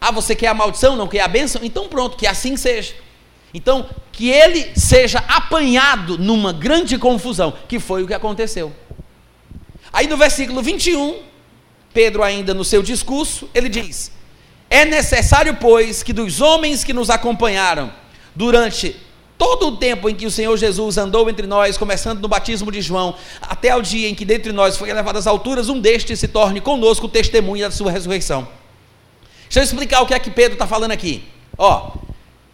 Ah, você quer a maldição, não quer a bênção? Então pronto, que assim seja. Então, que ele seja apanhado numa grande confusão, que foi o que aconteceu. Aí no versículo 21, Pedro, ainda no seu discurso, ele diz: É necessário, pois, que dos homens que nos acompanharam durante todo o tempo em que o Senhor Jesus andou entre nós, começando no batismo de João, até o dia em que dentre nós foi elevado às alturas, um destes se torne conosco testemunha da sua ressurreição. Deixa eu explicar o que é que Pedro está falando aqui. Ó,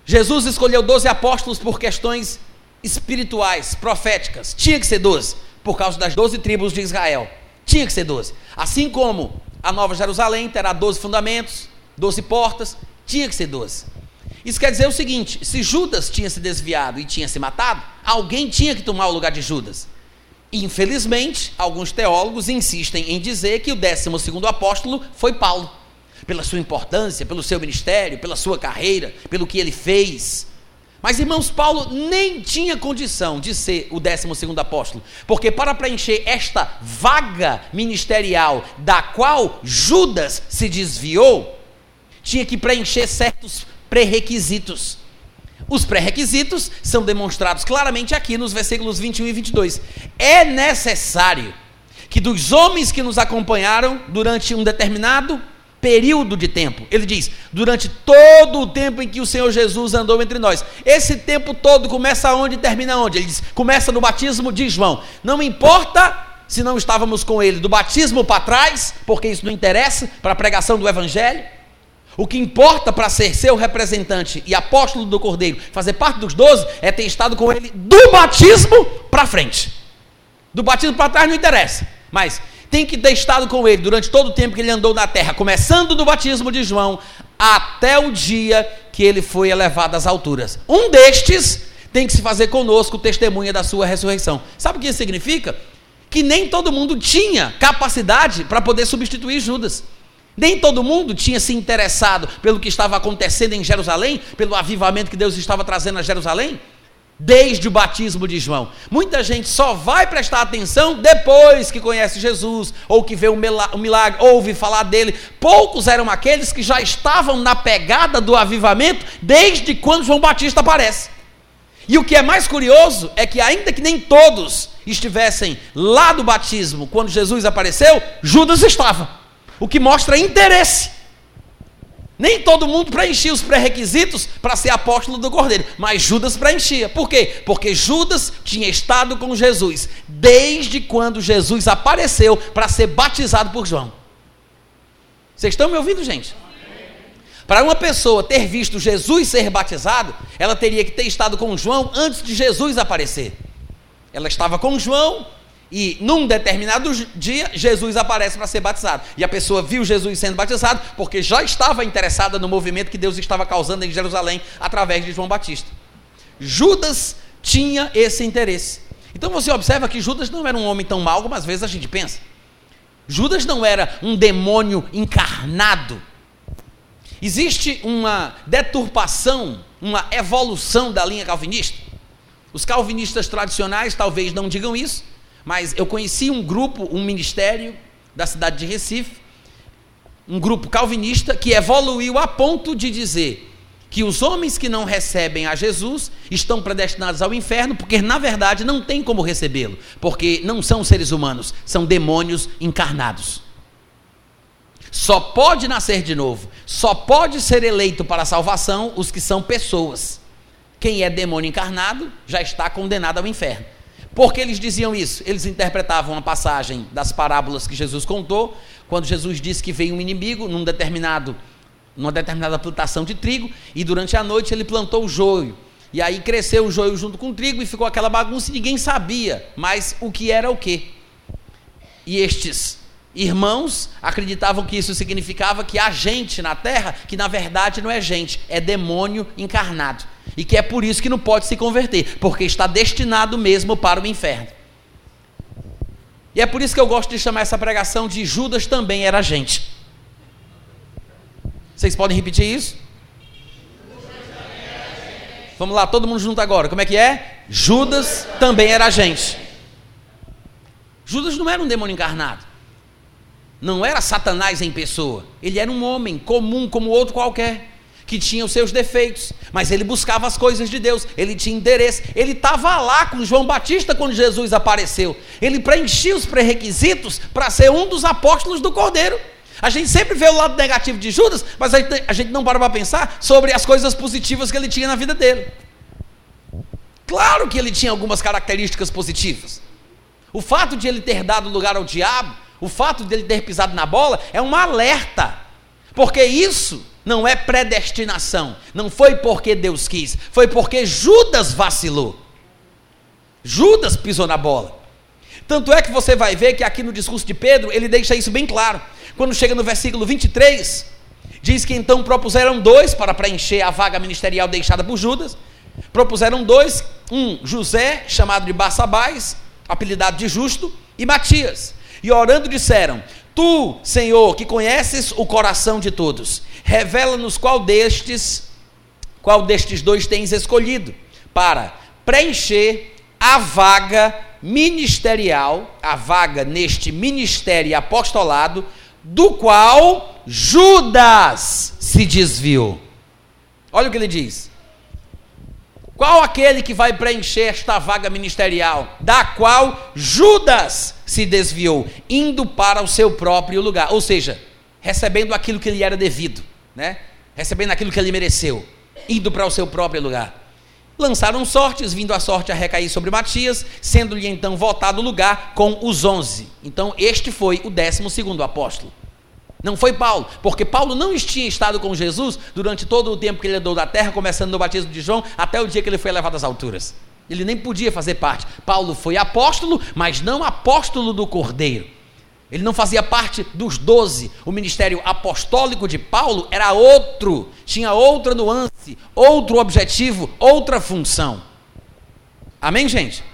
Jesus escolheu 12 apóstolos por questões espirituais, proféticas. Tinha que ser 12, por causa das 12 tribos de Israel. Tinha que ser 12. Assim como a Nova Jerusalém terá 12 fundamentos, 12 portas, tinha que ser 12. Isso quer dizer o seguinte: se Judas tinha se desviado e tinha se matado, alguém tinha que tomar o lugar de Judas. Infelizmente, alguns teólogos insistem em dizer que o 12 apóstolo foi Paulo pela sua importância, pelo seu ministério, pela sua carreira, pelo que ele fez. Mas, irmãos, Paulo nem tinha condição de ser o 12 apóstolo, porque para preencher esta vaga ministerial da qual Judas se desviou, tinha que preencher certos pré-requisitos. Os pré-requisitos são demonstrados claramente aqui nos versículos 21 e 22. É necessário que dos homens que nos acompanharam durante um determinado período de tempo. Ele diz: durante todo o tempo em que o Senhor Jesus andou entre nós. Esse tempo todo começa onde e termina onde? Ele diz: começa no batismo de João. Não importa se não estávamos com ele do batismo para trás, porque isso não interessa para a pregação do evangelho. O que importa para ser seu representante e apóstolo do Cordeiro, fazer parte dos doze, é ter estado com ele do batismo para frente. Do batismo para trás não interessa. Mas tem que ter estado com ele durante todo o tempo que ele andou na terra, começando do batismo de João até o dia que ele foi elevado às alturas. Um destes tem que se fazer conosco testemunha da sua ressurreição. Sabe o que isso significa? Que nem todo mundo tinha capacidade para poder substituir Judas. Nem todo mundo tinha se interessado pelo que estava acontecendo em Jerusalém, pelo avivamento que Deus estava trazendo a Jerusalém desde o batismo de João. Muita gente só vai prestar atenção depois que conhece Jesus, ou que vê o milagre, ouve falar dele. Poucos eram aqueles que já estavam na pegada do avivamento desde quando João Batista aparece. E o que é mais curioso é que, ainda que nem todos estivessem lá do batismo quando Jesus apareceu, Judas estava. O que mostra interesse nem todo mundo preenchia os pré-requisitos para ser apóstolo do Cordeiro, mas Judas preenchia. Por quê? Porque Judas tinha estado com Jesus desde quando Jesus apareceu para ser batizado por João. Vocês estão me ouvindo, gente? Para uma pessoa ter visto Jesus ser batizado, ela teria que ter estado com João antes de Jesus aparecer. Ela estava com João, e num determinado dia, Jesus aparece para ser batizado. E a pessoa viu Jesus sendo batizado porque já estava interessada no movimento que Deus estava causando em Jerusalém através de João Batista. Judas tinha esse interesse. Então você observa que Judas não era um homem tão mau como às vezes a gente pensa. Judas não era um demônio encarnado. Existe uma deturpação, uma evolução da linha calvinista. Os calvinistas tradicionais talvez não digam isso, mas eu conheci um grupo, um ministério da cidade de Recife, um grupo calvinista que evoluiu a ponto de dizer que os homens que não recebem a Jesus estão predestinados ao inferno, porque na verdade não tem como recebê-lo, porque não são seres humanos, são demônios encarnados. Só pode nascer de novo, só pode ser eleito para a salvação os que são pessoas. Quem é demônio encarnado já está condenado ao inferno. Por que eles diziam isso? Eles interpretavam a passagem das parábolas que Jesus contou, quando Jesus disse que veio um inimigo num determinado, numa determinada plantação de trigo, e durante a noite ele plantou o joio. E aí cresceu o joio junto com o trigo e ficou aquela bagunça e ninguém sabia mais o que era o que. E estes irmãos acreditavam que isso significava que há gente na terra que na verdade não é gente, é demônio encarnado. E que é por isso que não pode se converter, porque está destinado mesmo para o inferno. E é por isso que eu gosto de chamar essa pregação de Judas também era gente. Vocês podem repetir isso? Vamos lá, todo mundo junto agora. Como é que é? Judas também era agente. Judas não era um demônio encarnado. Não era Satanás em pessoa. Ele era um homem comum como outro qualquer, que tinha os seus defeitos, mas ele buscava as coisas de Deus, ele tinha interesse. Ele estava lá com João Batista quando Jesus apareceu. Ele preenchia os pré-requisitos para ser um dos apóstolos do Cordeiro. A gente sempre vê o lado negativo de Judas, mas a gente, a gente não para para pensar sobre as coisas positivas que ele tinha na vida dele. Claro que ele tinha algumas características positivas. O fato de ele ter dado lugar ao diabo, o fato de ele ter pisado na bola, é um alerta. Porque isso não é predestinação. Não foi porque Deus quis, foi porque Judas vacilou. Judas pisou na bola. Tanto é que você vai ver que aqui no discurso de Pedro, ele deixa isso bem claro. Quando chega no versículo 23, diz que então propuseram dois para preencher a vaga ministerial deixada por Judas. Propuseram dois, um José, chamado de Barsabás, apelidado de Justo, e Matias. E orando disseram: Tu, Senhor, que conheces o coração de todos, revela-nos qual destes, qual destes dois tens escolhido para preencher a vaga ministerial, a vaga neste ministério apostolado, do qual Judas se desviou. Olha o que ele diz. Qual aquele que vai preencher esta vaga ministerial, da qual Judas se desviou, indo para o seu próprio lugar, ou seja, recebendo aquilo que lhe era devido, né? Recebendo aquilo que ele mereceu, indo para o seu próprio lugar. Lançaram sortes, vindo a sorte a recair sobre Matias, sendo-lhe então voltado o lugar com os onze. Então, este foi o décimo segundo apóstolo. Não foi Paulo, porque Paulo não tinha estado com Jesus durante todo o tempo que ele andou da terra, começando no batismo de João, até o dia que ele foi levado às alturas. Ele nem podia fazer parte. Paulo foi apóstolo, mas não apóstolo do Cordeiro. Ele não fazia parte dos doze. O ministério apostólico de Paulo era outro, tinha outra nuance, outro objetivo, outra função. Amém, gente?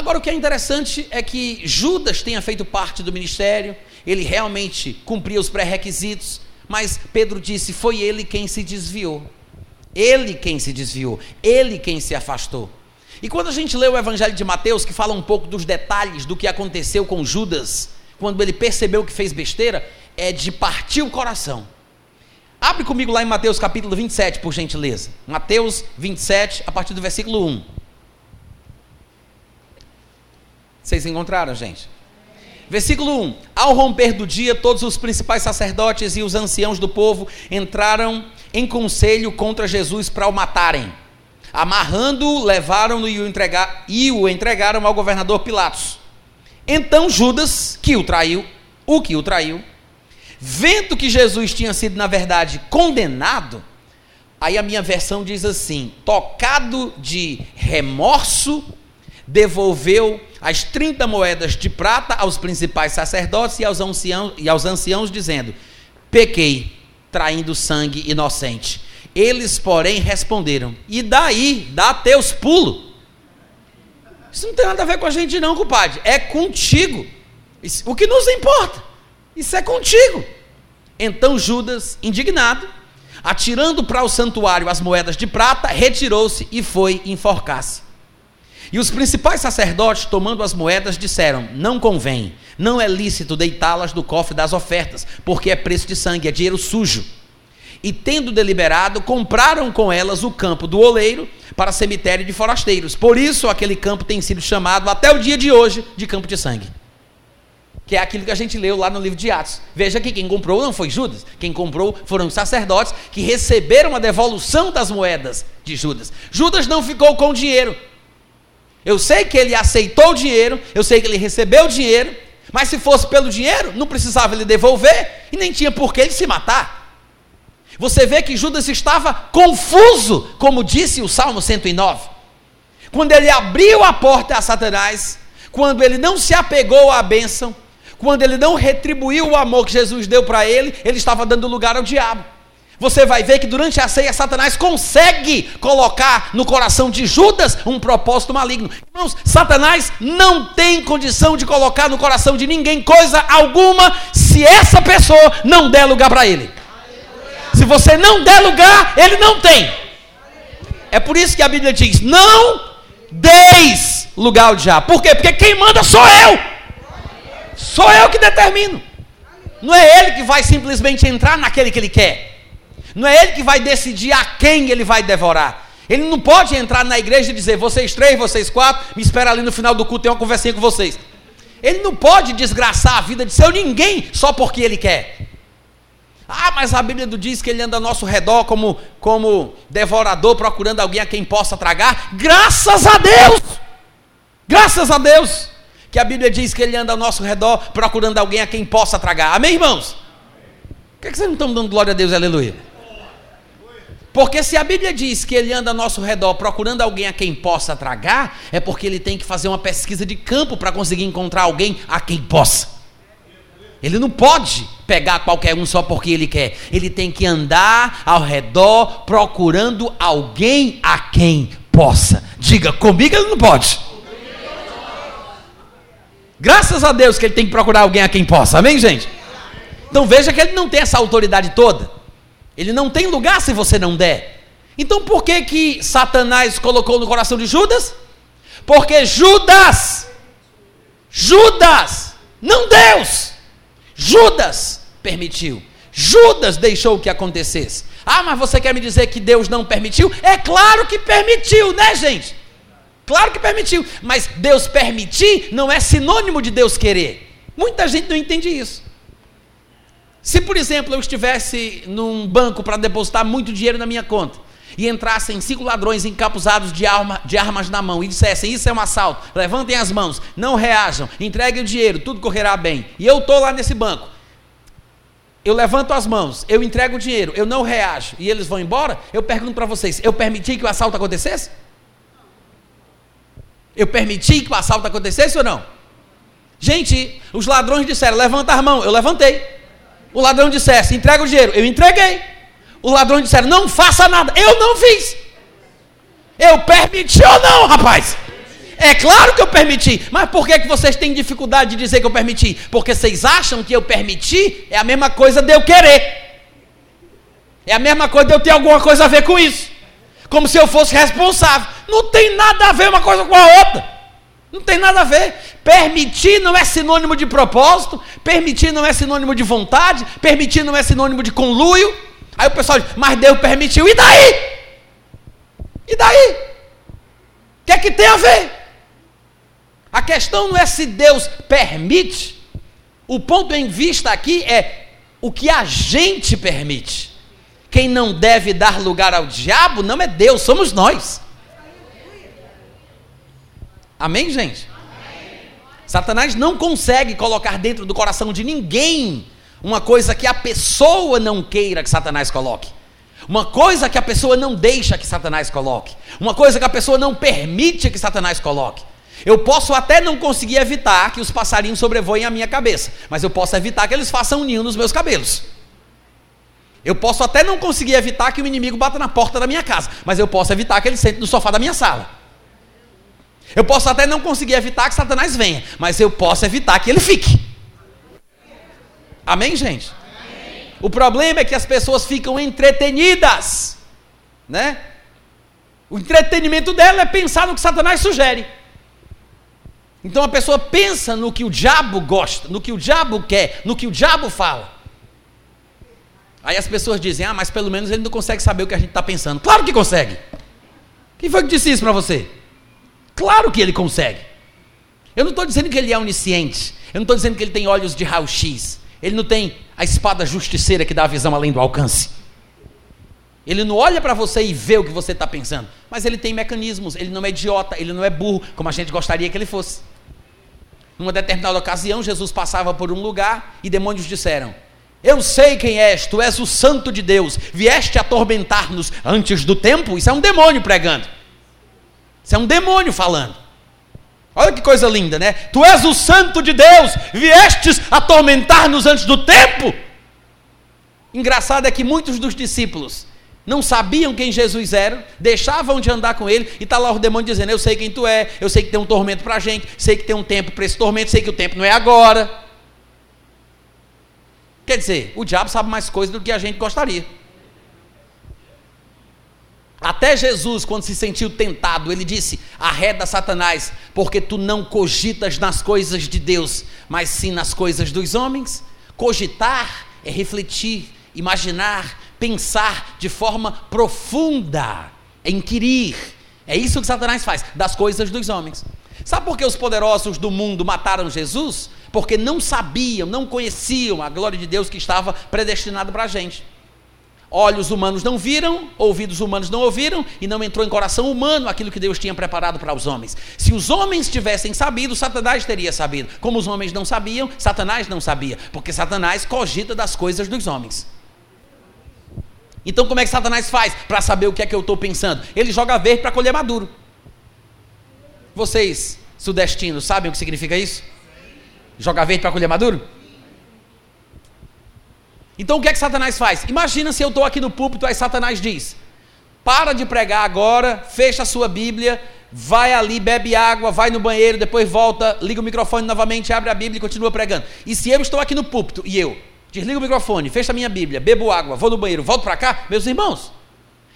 Agora, o que é interessante é que Judas tenha feito parte do ministério, ele realmente cumpria os pré-requisitos, mas Pedro disse: foi ele quem se desviou. Ele quem se desviou, ele quem se afastou. E quando a gente lê o Evangelho de Mateus, que fala um pouco dos detalhes do que aconteceu com Judas, quando ele percebeu que fez besteira, é de partir o coração. Abre comigo lá em Mateus capítulo 27, por gentileza. Mateus 27, a partir do versículo 1. Vocês encontraram, gente? Versículo 1: Ao romper do dia, todos os principais sacerdotes e os anciãos do povo entraram em conselho contra Jesus para o matarem. Amarrando-o, levaram-no e, e o entregaram ao governador Pilatos. Então Judas, que o traiu, o que o traiu, vendo que Jesus tinha sido, na verdade, condenado, aí a minha versão diz assim: tocado de remorso, devolveu as 30 moedas de prata aos principais sacerdotes e aos anciãos, e aos anciãos dizendo: Pequei, traindo sangue inocente. Eles, porém, responderam: E daí, dá teus pulos. Isso não tem nada a ver com a gente, não, compadre. É contigo. Isso, o que nos importa? Isso é contigo. Então Judas, indignado, atirando para o santuário as moedas de prata, retirou-se e foi enforcar-se. E os principais sacerdotes, tomando as moedas, disseram: Não convém, não é lícito deitá-las do cofre das ofertas, porque é preço de sangue, é dinheiro sujo. E tendo deliberado, compraram com elas o campo do oleiro para cemitério de forasteiros. Por isso, aquele campo tem sido chamado até o dia de hoje de campo de sangue. Que é aquilo que a gente leu lá no livro de Atos. Veja que quem comprou não foi Judas, quem comprou foram os sacerdotes que receberam a devolução das moedas de Judas. Judas não ficou com o dinheiro, eu sei que ele aceitou o dinheiro, eu sei que ele recebeu o dinheiro, mas se fosse pelo dinheiro, não precisava ele devolver e nem tinha por que ele se matar. Você vê que Judas estava confuso, como disse o Salmo 109. Quando ele abriu a porta a Satanás, quando ele não se apegou à bênção, quando ele não retribuiu o amor que Jesus deu para ele, ele estava dando lugar ao diabo você vai ver que durante a ceia Satanás consegue colocar no coração de Judas um propósito maligno. Irmãos, Satanás não tem condição de colocar no coração de ninguém coisa alguma se essa pessoa não der lugar para ele. Se você não der lugar, ele não tem. É por isso que a Bíblia diz: não deis lugar ao diabo. Por quê? Porque quem manda sou eu. Sou eu que determino. Não é ele que vai simplesmente entrar naquele que ele quer. Não é ele que vai decidir a quem ele vai devorar. Ele não pode entrar na igreja e dizer: vocês três, vocês quatro, me espera ali no final do culto, tem uma conversinha com vocês. Ele não pode desgraçar a vida de seu ninguém só porque ele quer. Ah, mas a Bíblia diz que ele anda ao nosso redor como, como devorador, procurando alguém a quem possa tragar. Graças a Deus! Graças a Deus! Que a Bíblia diz que ele anda ao nosso redor procurando alguém a quem possa tragar. Amém, irmãos? Por que, que vocês não estão dando glória a Deus, aleluia? Porque se a Bíblia diz que ele anda ao nosso redor procurando alguém a quem possa tragar, é porque ele tem que fazer uma pesquisa de campo para conseguir encontrar alguém a quem possa. Ele não pode pegar qualquer um só porque ele quer. Ele tem que andar ao redor procurando alguém a quem possa. Diga, comigo ele não pode. Graças a Deus que ele tem que procurar alguém a quem possa. Amém, gente? Então veja que ele não tem essa autoridade toda. Ele não tem lugar se você não der. Então por que que Satanás colocou no coração de Judas? Porque Judas, Judas, não Deus, Judas permitiu. Judas deixou que acontecesse. Ah, mas você quer me dizer que Deus não permitiu? É claro que permitiu, né, gente? Claro que permitiu. Mas Deus permitir não é sinônimo de Deus querer. Muita gente não entende isso. Se, por exemplo, eu estivesse num banco para depositar muito dinheiro na minha conta e entrassem cinco ladrões encapuzados de, arma, de armas na mão e dissessem: Isso é um assalto, levantem as mãos, não reajam, entreguem o dinheiro, tudo correrá bem. E eu estou lá nesse banco. Eu levanto as mãos, eu entrego o dinheiro, eu não reajo e eles vão embora. Eu pergunto para vocês: eu permiti que o assalto acontecesse? Eu permiti que o assalto acontecesse ou não? Gente, os ladrões disseram: levanta as mãos. Eu levantei. O ladrão dissesse: entrega o dinheiro. Eu entreguei. Os ladrões disseram: não faça nada. Eu não fiz. Eu permiti ou não, rapaz? É claro que eu permiti, mas por que, que vocês têm dificuldade de dizer que eu permiti? Porque vocês acham que eu permiti é a mesma coisa de eu querer. É a mesma coisa de eu ter alguma coisa a ver com isso. Como se eu fosse responsável. Não tem nada a ver uma coisa com a outra. Não tem nada a ver. Permitir não é sinônimo de propósito, permitir não é sinônimo de vontade, permitir não é sinônimo de conluio. Aí o pessoal diz, mas Deus permitiu, e daí? E daí? O que é que tem a ver? A questão não é se Deus permite, o ponto em vista aqui é o que a gente permite. Quem não deve dar lugar ao diabo não é Deus, somos nós. Amém, gente? Amém. Satanás não consegue colocar dentro do coração de ninguém uma coisa que a pessoa não queira que Satanás coloque. Uma coisa que a pessoa não deixa que Satanás coloque. Uma coisa que a pessoa não permite que Satanás coloque. Eu posso até não conseguir evitar que os passarinhos sobrevoem a minha cabeça, mas eu posso evitar que eles façam um ninho nos meus cabelos. Eu posso até não conseguir evitar que o inimigo bata na porta da minha casa, mas eu posso evitar que ele sente no sofá da minha sala. Eu posso até não conseguir evitar que Satanás venha, mas eu posso evitar que ele fique. Amém, gente? Amém. O problema é que as pessoas ficam entretenidas, né? O entretenimento dela é pensar no que Satanás sugere. Então a pessoa pensa no que o diabo gosta, no que o diabo quer, no que o diabo fala. Aí as pessoas dizem: Ah, mas pelo menos ele não consegue saber o que a gente está pensando. Claro que consegue. Quem foi que disse isso para você? Claro que ele consegue. Eu não estou dizendo que ele é onisciente. Eu não estou dizendo que ele tem olhos de raio-x. Ele não tem a espada justiceira que dá a visão além do alcance. Ele não olha para você e vê o que você está pensando. Mas ele tem mecanismos. Ele não é idiota. Ele não é burro, como a gente gostaria que ele fosse. Numa determinada ocasião, Jesus passava por um lugar e demônios disseram: Eu sei quem és, tu és o Santo de Deus, vieste atormentar-nos antes do tempo. Isso é um demônio pregando. Isso é um demônio falando. Olha que coisa linda, né? Tu és o santo de Deus, viestes atormentar-nos antes do tempo. Engraçado é que muitos dos discípulos não sabiam quem Jesus era, deixavam de andar com ele, e está lá o demônio dizendo: Eu sei quem tu é, eu sei que tem um tormento para a gente, sei que tem um tempo para esse tormento, sei que o tempo não é agora. Quer dizer, o diabo sabe mais coisas do que a gente gostaria. Até Jesus, quando se sentiu tentado, ele disse: Arreda Satanás, porque tu não cogitas nas coisas de Deus, mas sim nas coisas dos homens. Cogitar é refletir, imaginar, pensar de forma profunda, é inquirir. É isso que Satanás faz, das coisas dos homens. Sabe por que os poderosos do mundo mataram Jesus? Porque não sabiam, não conheciam a glória de Deus que estava predestinada para a gente. Olhos humanos não viram, ouvidos humanos não ouviram, e não entrou em coração humano aquilo que Deus tinha preparado para os homens. Se os homens tivessem sabido, Satanás teria sabido. Como os homens não sabiam, Satanás não sabia, porque Satanás cogita das coisas dos homens. Então, como é que Satanás faz para saber o que é que eu estou pensando? Ele joga verde para colher maduro. Vocês, sudestinos, sabem o que significa isso? Joga verde para colher maduro? Então o que é que Satanás faz? Imagina se eu estou aqui no púlpito, aí Satanás diz: para de pregar agora, fecha a sua Bíblia, vai ali, bebe água, vai no banheiro, depois volta, liga o microfone novamente, abre a Bíblia e continua pregando. E se eu estou aqui no púlpito e eu desligo o microfone, fecho a minha Bíblia, bebo água, vou no banheiro, volto para cá, meus irmãos,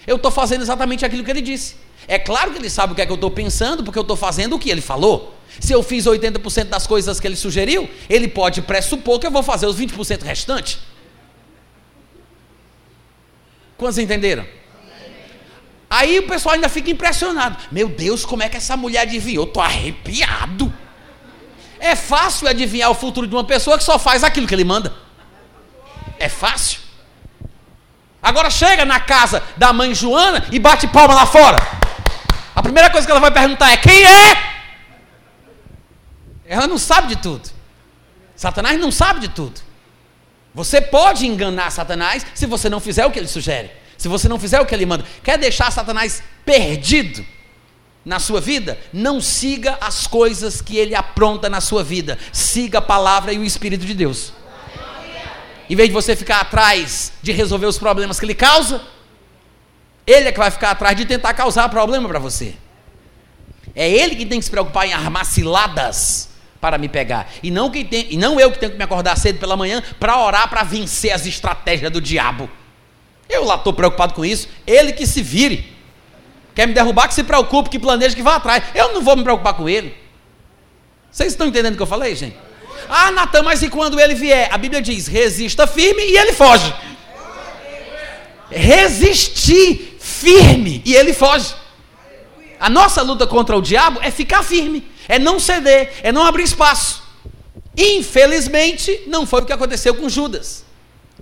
eu estou fazendo exatamente aquilo que ele disse. É claro que ele sabe o que é que eu estou pensando, porque eu estou fazendo o que ele falou. Se eu fiz 80% das coisas que ele sugeriu, ele pode pressupor que eu vou fazer os 20% restantes. Quantos entenderam? Aí o pessoal ainda fica impressionado. Meu Deus, como é que essa mulher adivinhou? Estou arrepiado. É fácil adivinhar o futuro de uma pessoa que só faz aquilo que ele manda. É fácil. Agora chega na casa da mãe Joana e bate palma lá fora. A primeira coisa que ela vai perguntar é: quem é? Ela não sabe de tudo. Satanás não sabe de tudo. Você pode enganar Satanás se você não fizer o que ele sugere, se você não fizer o que ele manda. Quer deixar Satanás perdido na sua vida? Não siga as coisas que ele apronta na sua vida. Siga a palavra e o Espírito de Deus. Em vez de você ficar atrás de resolver os problemas que ele causa, ele é que vai ficar atrás de tentar causar problema para você. É ele que tem que se preocupar em armar ciladas para me pegar. E não, que tem, e não eu que tenho que me acordar cedo pela manhã para orar para vencer as estratégias do diabo. Eu lá estou preocupado com isso. Ele que se vire. Quer me derrubar, que se preocupe, que planeje, que vá atrás. Eu não vou me preocupar com ele. Vocês estão entendendo o que eu falei, gente? Ah, Natan, mas e quando ele vier? A Bíblia diz: resista firme e ele foge. Resistir firme e ele foge. A nossa luta contra o diabo é ficar firme é não ceder, é não abrir espaço. Infelizmente, não foi o que aconteceu com Judas.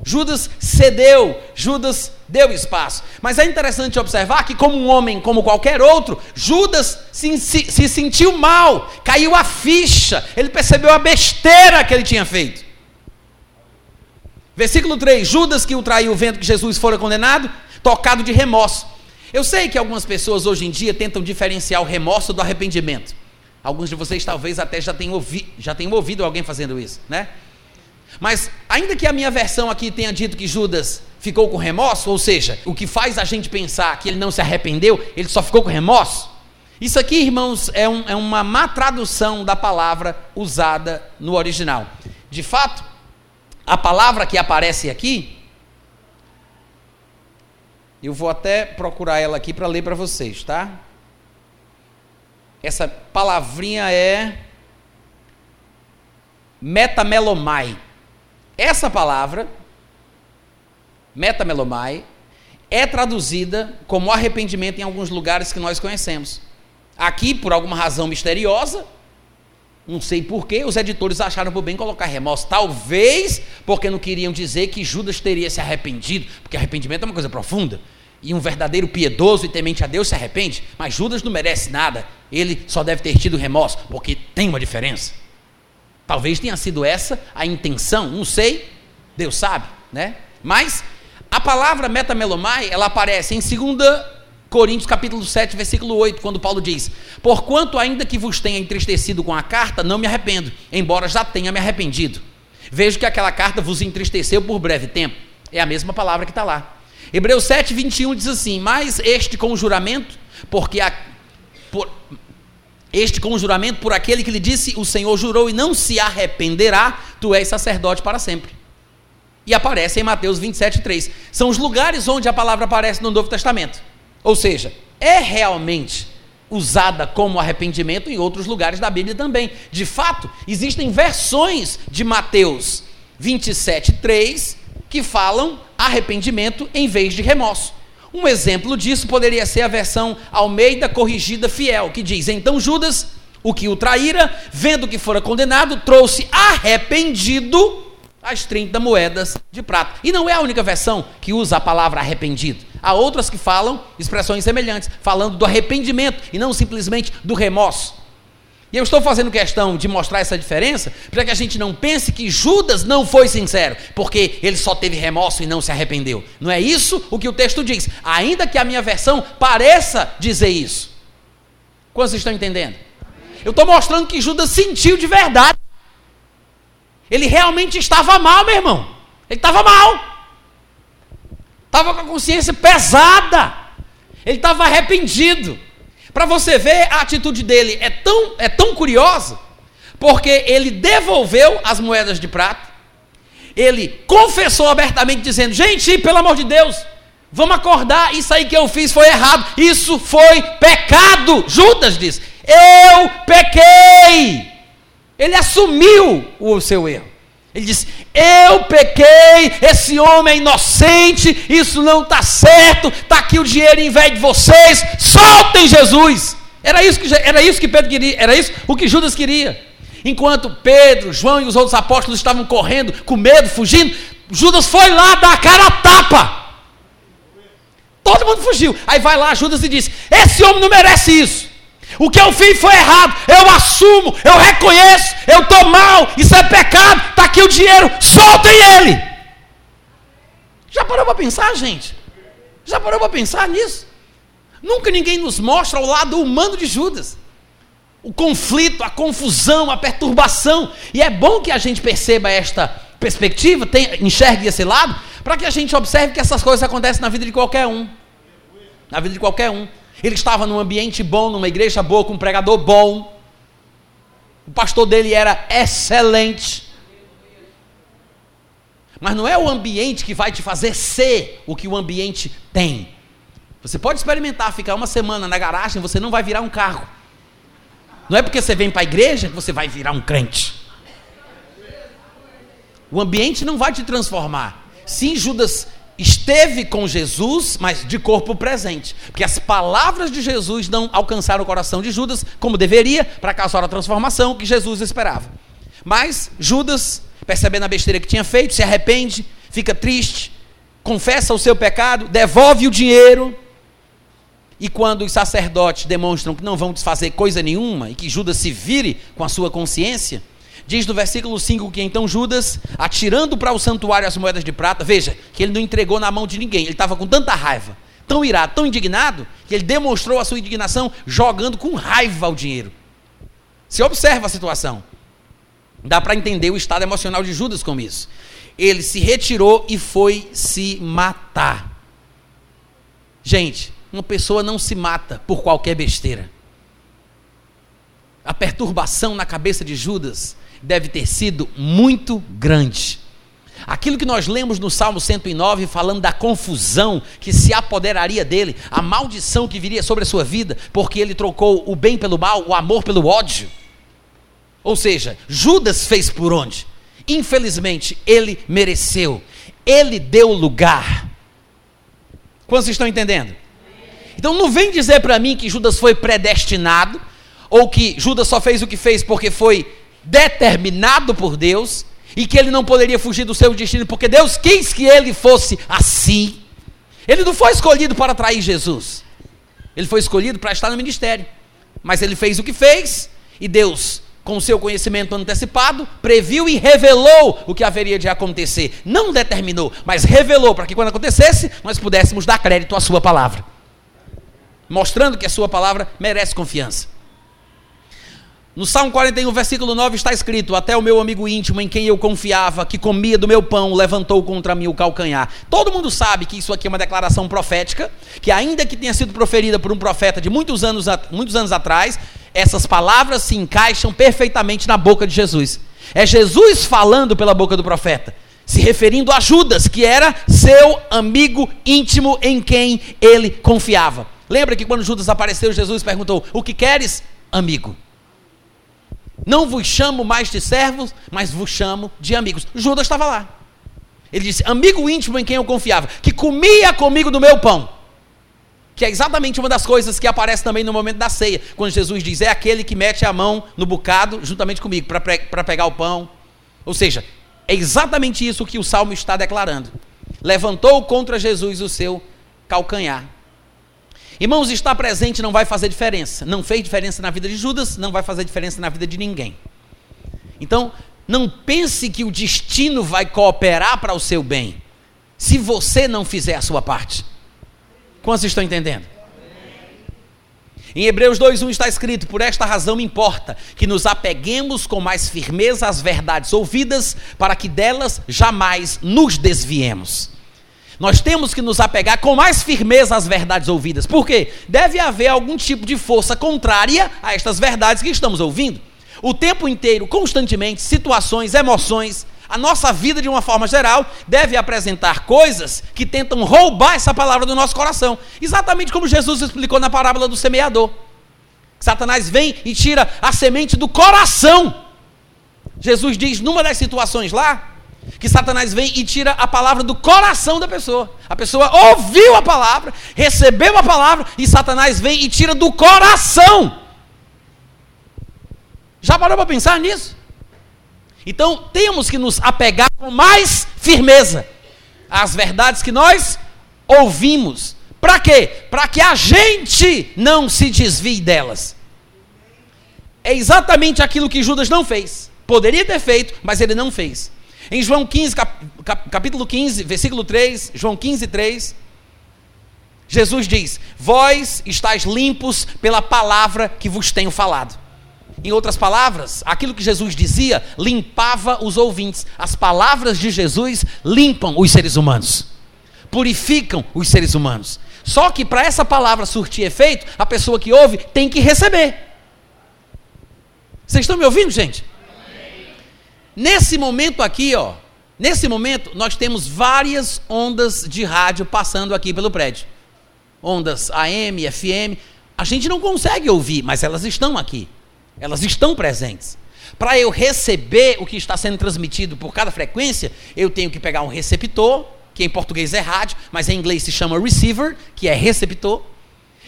Judas cedeu, Judas deu espaço. Mas é interessante observar que, como um homem como qualquer outro, Judas se, se, se, sentiu mal, caiu a ficha, ele percebeu a besteira que ele tinha feito. Versículo 3: Judas que o traiu, vendo que Jesus fora condenado, tocado de remorso. Eu sei que algumas pessoas hoje em dia tentam diferenciar o remorso do arrependimento. Alguns de vocês talvez até já tenham, ouvi, já tenham ouvido alguém fazendo isso, né? Mas, ainda que a minha versão aqui tenha dito que Judas ficou com remorso, ou seja, o que faz a gente pensar que ele não se arrependeu, ele só ficou com remorso. Isso aqui, irmãos, é, um, é uma má tradução da palavra usada no original. De fato, a palavra que aparece aqui, eu vou até procurar ela aqui para ler para vocês, tá? Essa palavrinha é metamelomai. Essa palavra, metamelomai, é traduzida como arrependimento em alguns lugares que nós conhecemos. Aqui, por alguma razão misteriosa, não sei porquê, os editores acharam por bem colocar remorso. Talvez porque não queriam dizer que Judas teria se arrependido, porque arrependimento é uma coisa profunda e um verdadeiro piedoso e temente a Deus se arrepende, mas Judas não merece nada, ele só deve ter tido remorso, porque tem uma diferença. Talvez tenha sido essa a intenção, não sei, Deus sabe, né? Mas a palavra metamelomai, ela aparece em 2 Coríntios capítulo 7, versículo 8, quando Paulo diz: Porquanto ainda que vos tenha entristecido com a carta, não me arrependo, embora já tenha me arrependido. Vejo que aquela carta vos entristeceu por breve tempo. É a mesma palavra que está lá. Hebreus 7, 21 diz assim: Mas este conjuramento, porque a, por, este conjuramento por aquele que lhe disse: O Senhor jurou e não se arrependerá, tu és sacerdote para sempre. E aparece em Mateus 27, 3. São os lugares onde a palavra aparece no Novo Testamento. Ou seja, é realmente usada como arrependimento em outros lugares da Bíblia também. De fato, existem versões de Mateus 27, 3 que falam arrependimento em vez de remorso. Um exemplo disso poderia ser a versão Almeida Corrigida Fiel, que diz: Então Judas, o que o traíra, vendo que fora condenado, trouxe arrependido as 30 moedas de prata. E não é a única versão que usa a palavra arrependido. Há outras que falam expressões semelhantes, falando do arrependimento e não simplesmente do remorso. E eu estou fazendo questão de mostrar essa diferença para que a gente não pense que Judas não foi sincero, porque ele só teve remorso e não se arrependeu. Não é isso o que o texto diz, ainda que a minha versão pareça dizer isso. Quantos estão entendendo? Eu estou mostrando que Judas sentiu de verdade. Ele realmente estava mal, meu irmão. Ele estava mal. Estava com a consciência pesada. Ele estava arrependido. Para você ver, a atitude dele é tão, é tão curiosa, porque ele devolveu as moedas de prata, ele confessou abertamente, dizendo: Gente, pelo amor de Deus, vamos acordar, isso aí que eu fiz foi errado, isso foi pecado. Judas diz: Eu pequei. Ele assumiu o seu erro. Ele disse: Eu pequei, esse homem é inocente, isso não está certo, está aqui o dinheiro em vez de vocês, soltem Jesus. Era isso, que, era isso que Pedro queria, era isso o que Judas queria. Enquanto Pedro, João e os outros apóstolos estavam correndo, com medo, fugindo, Judas foi lá dar a cara a tapa. Todo mundo fugiu. Aí vai lá Judas e diz: Esse homem não merece isso. O que eu fiz foi errado, eu assumo, eu reconheço, eu estou mal, isso é pecado, está aqui o dinheiro, soltem ele. Já parou para pensar, gente? Já parou para pensar nisso? Nunca ninguém nos mostra o lado humano de Judas. O conflito, a confusão, a perturbação. E é bom que a gente perceba esta perspectiva, tem, enxergue esse lado, para que a gente observe que essas coisas acontecem na vida de qualquer um. Na vida de qualquer um. Ele estava num ambiente bom, numa igreja boa, com um pregador bom. O pastor dele era excelente. Mas não é o ambiente que vai te fazer ser o que o ambiente tem. Você pode experimentar ficar uma semana na garagem, você não vai virar um carro. Não é porque você vem para a igreja que você vai virar um crente. O ambiente não vai te transformar. Sim, Judas esteve com Jesus, mas de corpo presente. Porque as palavras de Jesus não alcançaram o coração de Judas como deveria para causar a transformação que Jesus esperava. Mas Judas, percebendo a besteira que tinha feito, se arrepende, fica triste, confessa o seu pecado, devolve o dinheiro. E quando os sacerdotes demonstram que não vão desfazer coisa nenhuma e que Judas se vire com a sua consciência, Diz no versículo 5 que então Judas, atirando para o santuário as moedas de prata, veja, que ele não entregou na mão de ninguém, ele estava com tanta raiva, tão irado, tão indignado, que ele demonstrou a sua indignação jogando com raiva o dinheiro. Se observa a situação. Dá para entender o estado emocional de Judas com isso. Ele se retirou e foi se matar. Gente, uma pessoa não se mata por qualquer besteira. A perturbação na cabeça de Judas deve ter sido muito grande. Aquilo que nós lemos no Salmo 109, falando da confusão que se apoderaria dele, a maldição que viria sobre a sua vida, porque ele trocou o bem pelo mal, o amor pelo ódio. Ou seja, Judas fez por onde? Infelizmente, ele mereceu, ele deu lugar. Quantos estão entendendo? Então não vem dizer para mim que Judas foi predestinado, ou que Judas só fez o que fez porque foi determinado por Deus e que ele não poderia fugir do seu destino, porque Deus quis que ele fosse assim. Ele não foi escolhido para atrair Jesus, ele foi escolhido para estar no ministério. Mas ele fez o que fez, e Deus, com seu conhecimento antecipado, previu e revelou o que haveria de acontecer. Não determinou, mas revelou para que quando acontecesse, nós pudéssemos dar crédito à sua palavra, mostrando que a sua palavra merece confiança. No Salmo 41, versículo 9 está escrito: Até o meu amigo íntimo, em quem eu confiava, que comia do meu pão, levantou contra mim o calcanhar. Todo mundo sabe que isso aqui é uma declaração profética, que ainda que tenha sido proferida por um profeta de muitos anos, muitos anos atrás, essas palavras se encaixam perfeitamente na boca de Jesus. É Jesus falando pela boca do profeta, se referindo a Judas, que era seu amigo íntimo em quem ele confiava. Lembra que quando Judas apareceu, Jesus perguntou: O que queres, amigo? Não vos chamo mais de servos, mas vos chamo de amigos. Judas estava lá. Ele disse: Amigo íntimo em quem eu confiava, que comia comigo do meu pão. Que é exatamente uma das coisas que aparece também no momento da ceia, quando Jesus diz: É aquele que mete a mão no bocado juntamente comigo para pegar o pão. Ou seja, é exatamente isso que o salmo está declarando. Levantou contra Jesus o seu calcanhar. Irmãos, estar presente não vai fazer diferença. Não fez diferença na vida de Judas, não vai fazer diferença na vida de ninguém. Então, não pense que o destino vai cooperar para o seu bem, se você não fizer a sua parte. Quantos estão entendendo? Em Hebreus 2:1 está escrito: Por esta razão importa que nos apeguemos com mais firmeza às verdades ouvidas, para que delas jamais nos desviemos. Nós temos que nos apegar com mais firmeza às verdades ouvidas. Por quê? Deve haver algum tipo de força contrária a estas verdades que estamos ouvindo. O tempo inteiro, constantemente, situações, emoções, a nossa vida de uma forma geral deve apresentar coisas que tentam roubar essa palavra do nosso coração. Exatamente como Jesus explicou na parábola do semeador. Satanás vem e tira a semente do coração. Jesus diz numa das situações lá que Satanás vem e tira a palavra do coração da pessoa. A pessoa ouviu a palavra, recebeu a palavra e Satanás vem e tira do coração. Já parou para pensar nisso? Então temos que nos apegar com mais firmeza às verdades que nós ouvimos. Para quê? Para que a gente não se desvie delas. É exatamente aquilo que Judas não fez. Poderia ter feito, mas ele não fez. Em João 15, cap, cap, capítulo 15, versículo 3, João 15, 3, Jesus diz: Vós estáis limpos pela palavra que vos tenho falado. Em outras palavras, aquilo que Jesus dizia limpava os ouvintes. As palavras de Jesus limpam os seres humanos, purificam os seres humanos. Só que para essa palavra surtir efeito, a pessoa que ouve tem que receber. Vocês estão me ouvindo, gente? Nesse momento aqui, ó, nesse momento nós temos várias ondas de rádio passando aqui pelo prédio. Ondas AM, FM. A gente não consegue ouvir, mas elas estão aqui. Elas estão presentes. Para eu receber o que está sendo transmitido por cada frequência, eu tenho que pegar um receptor, que em português é rádio, mas em inglês se chama receiver, que é receptor.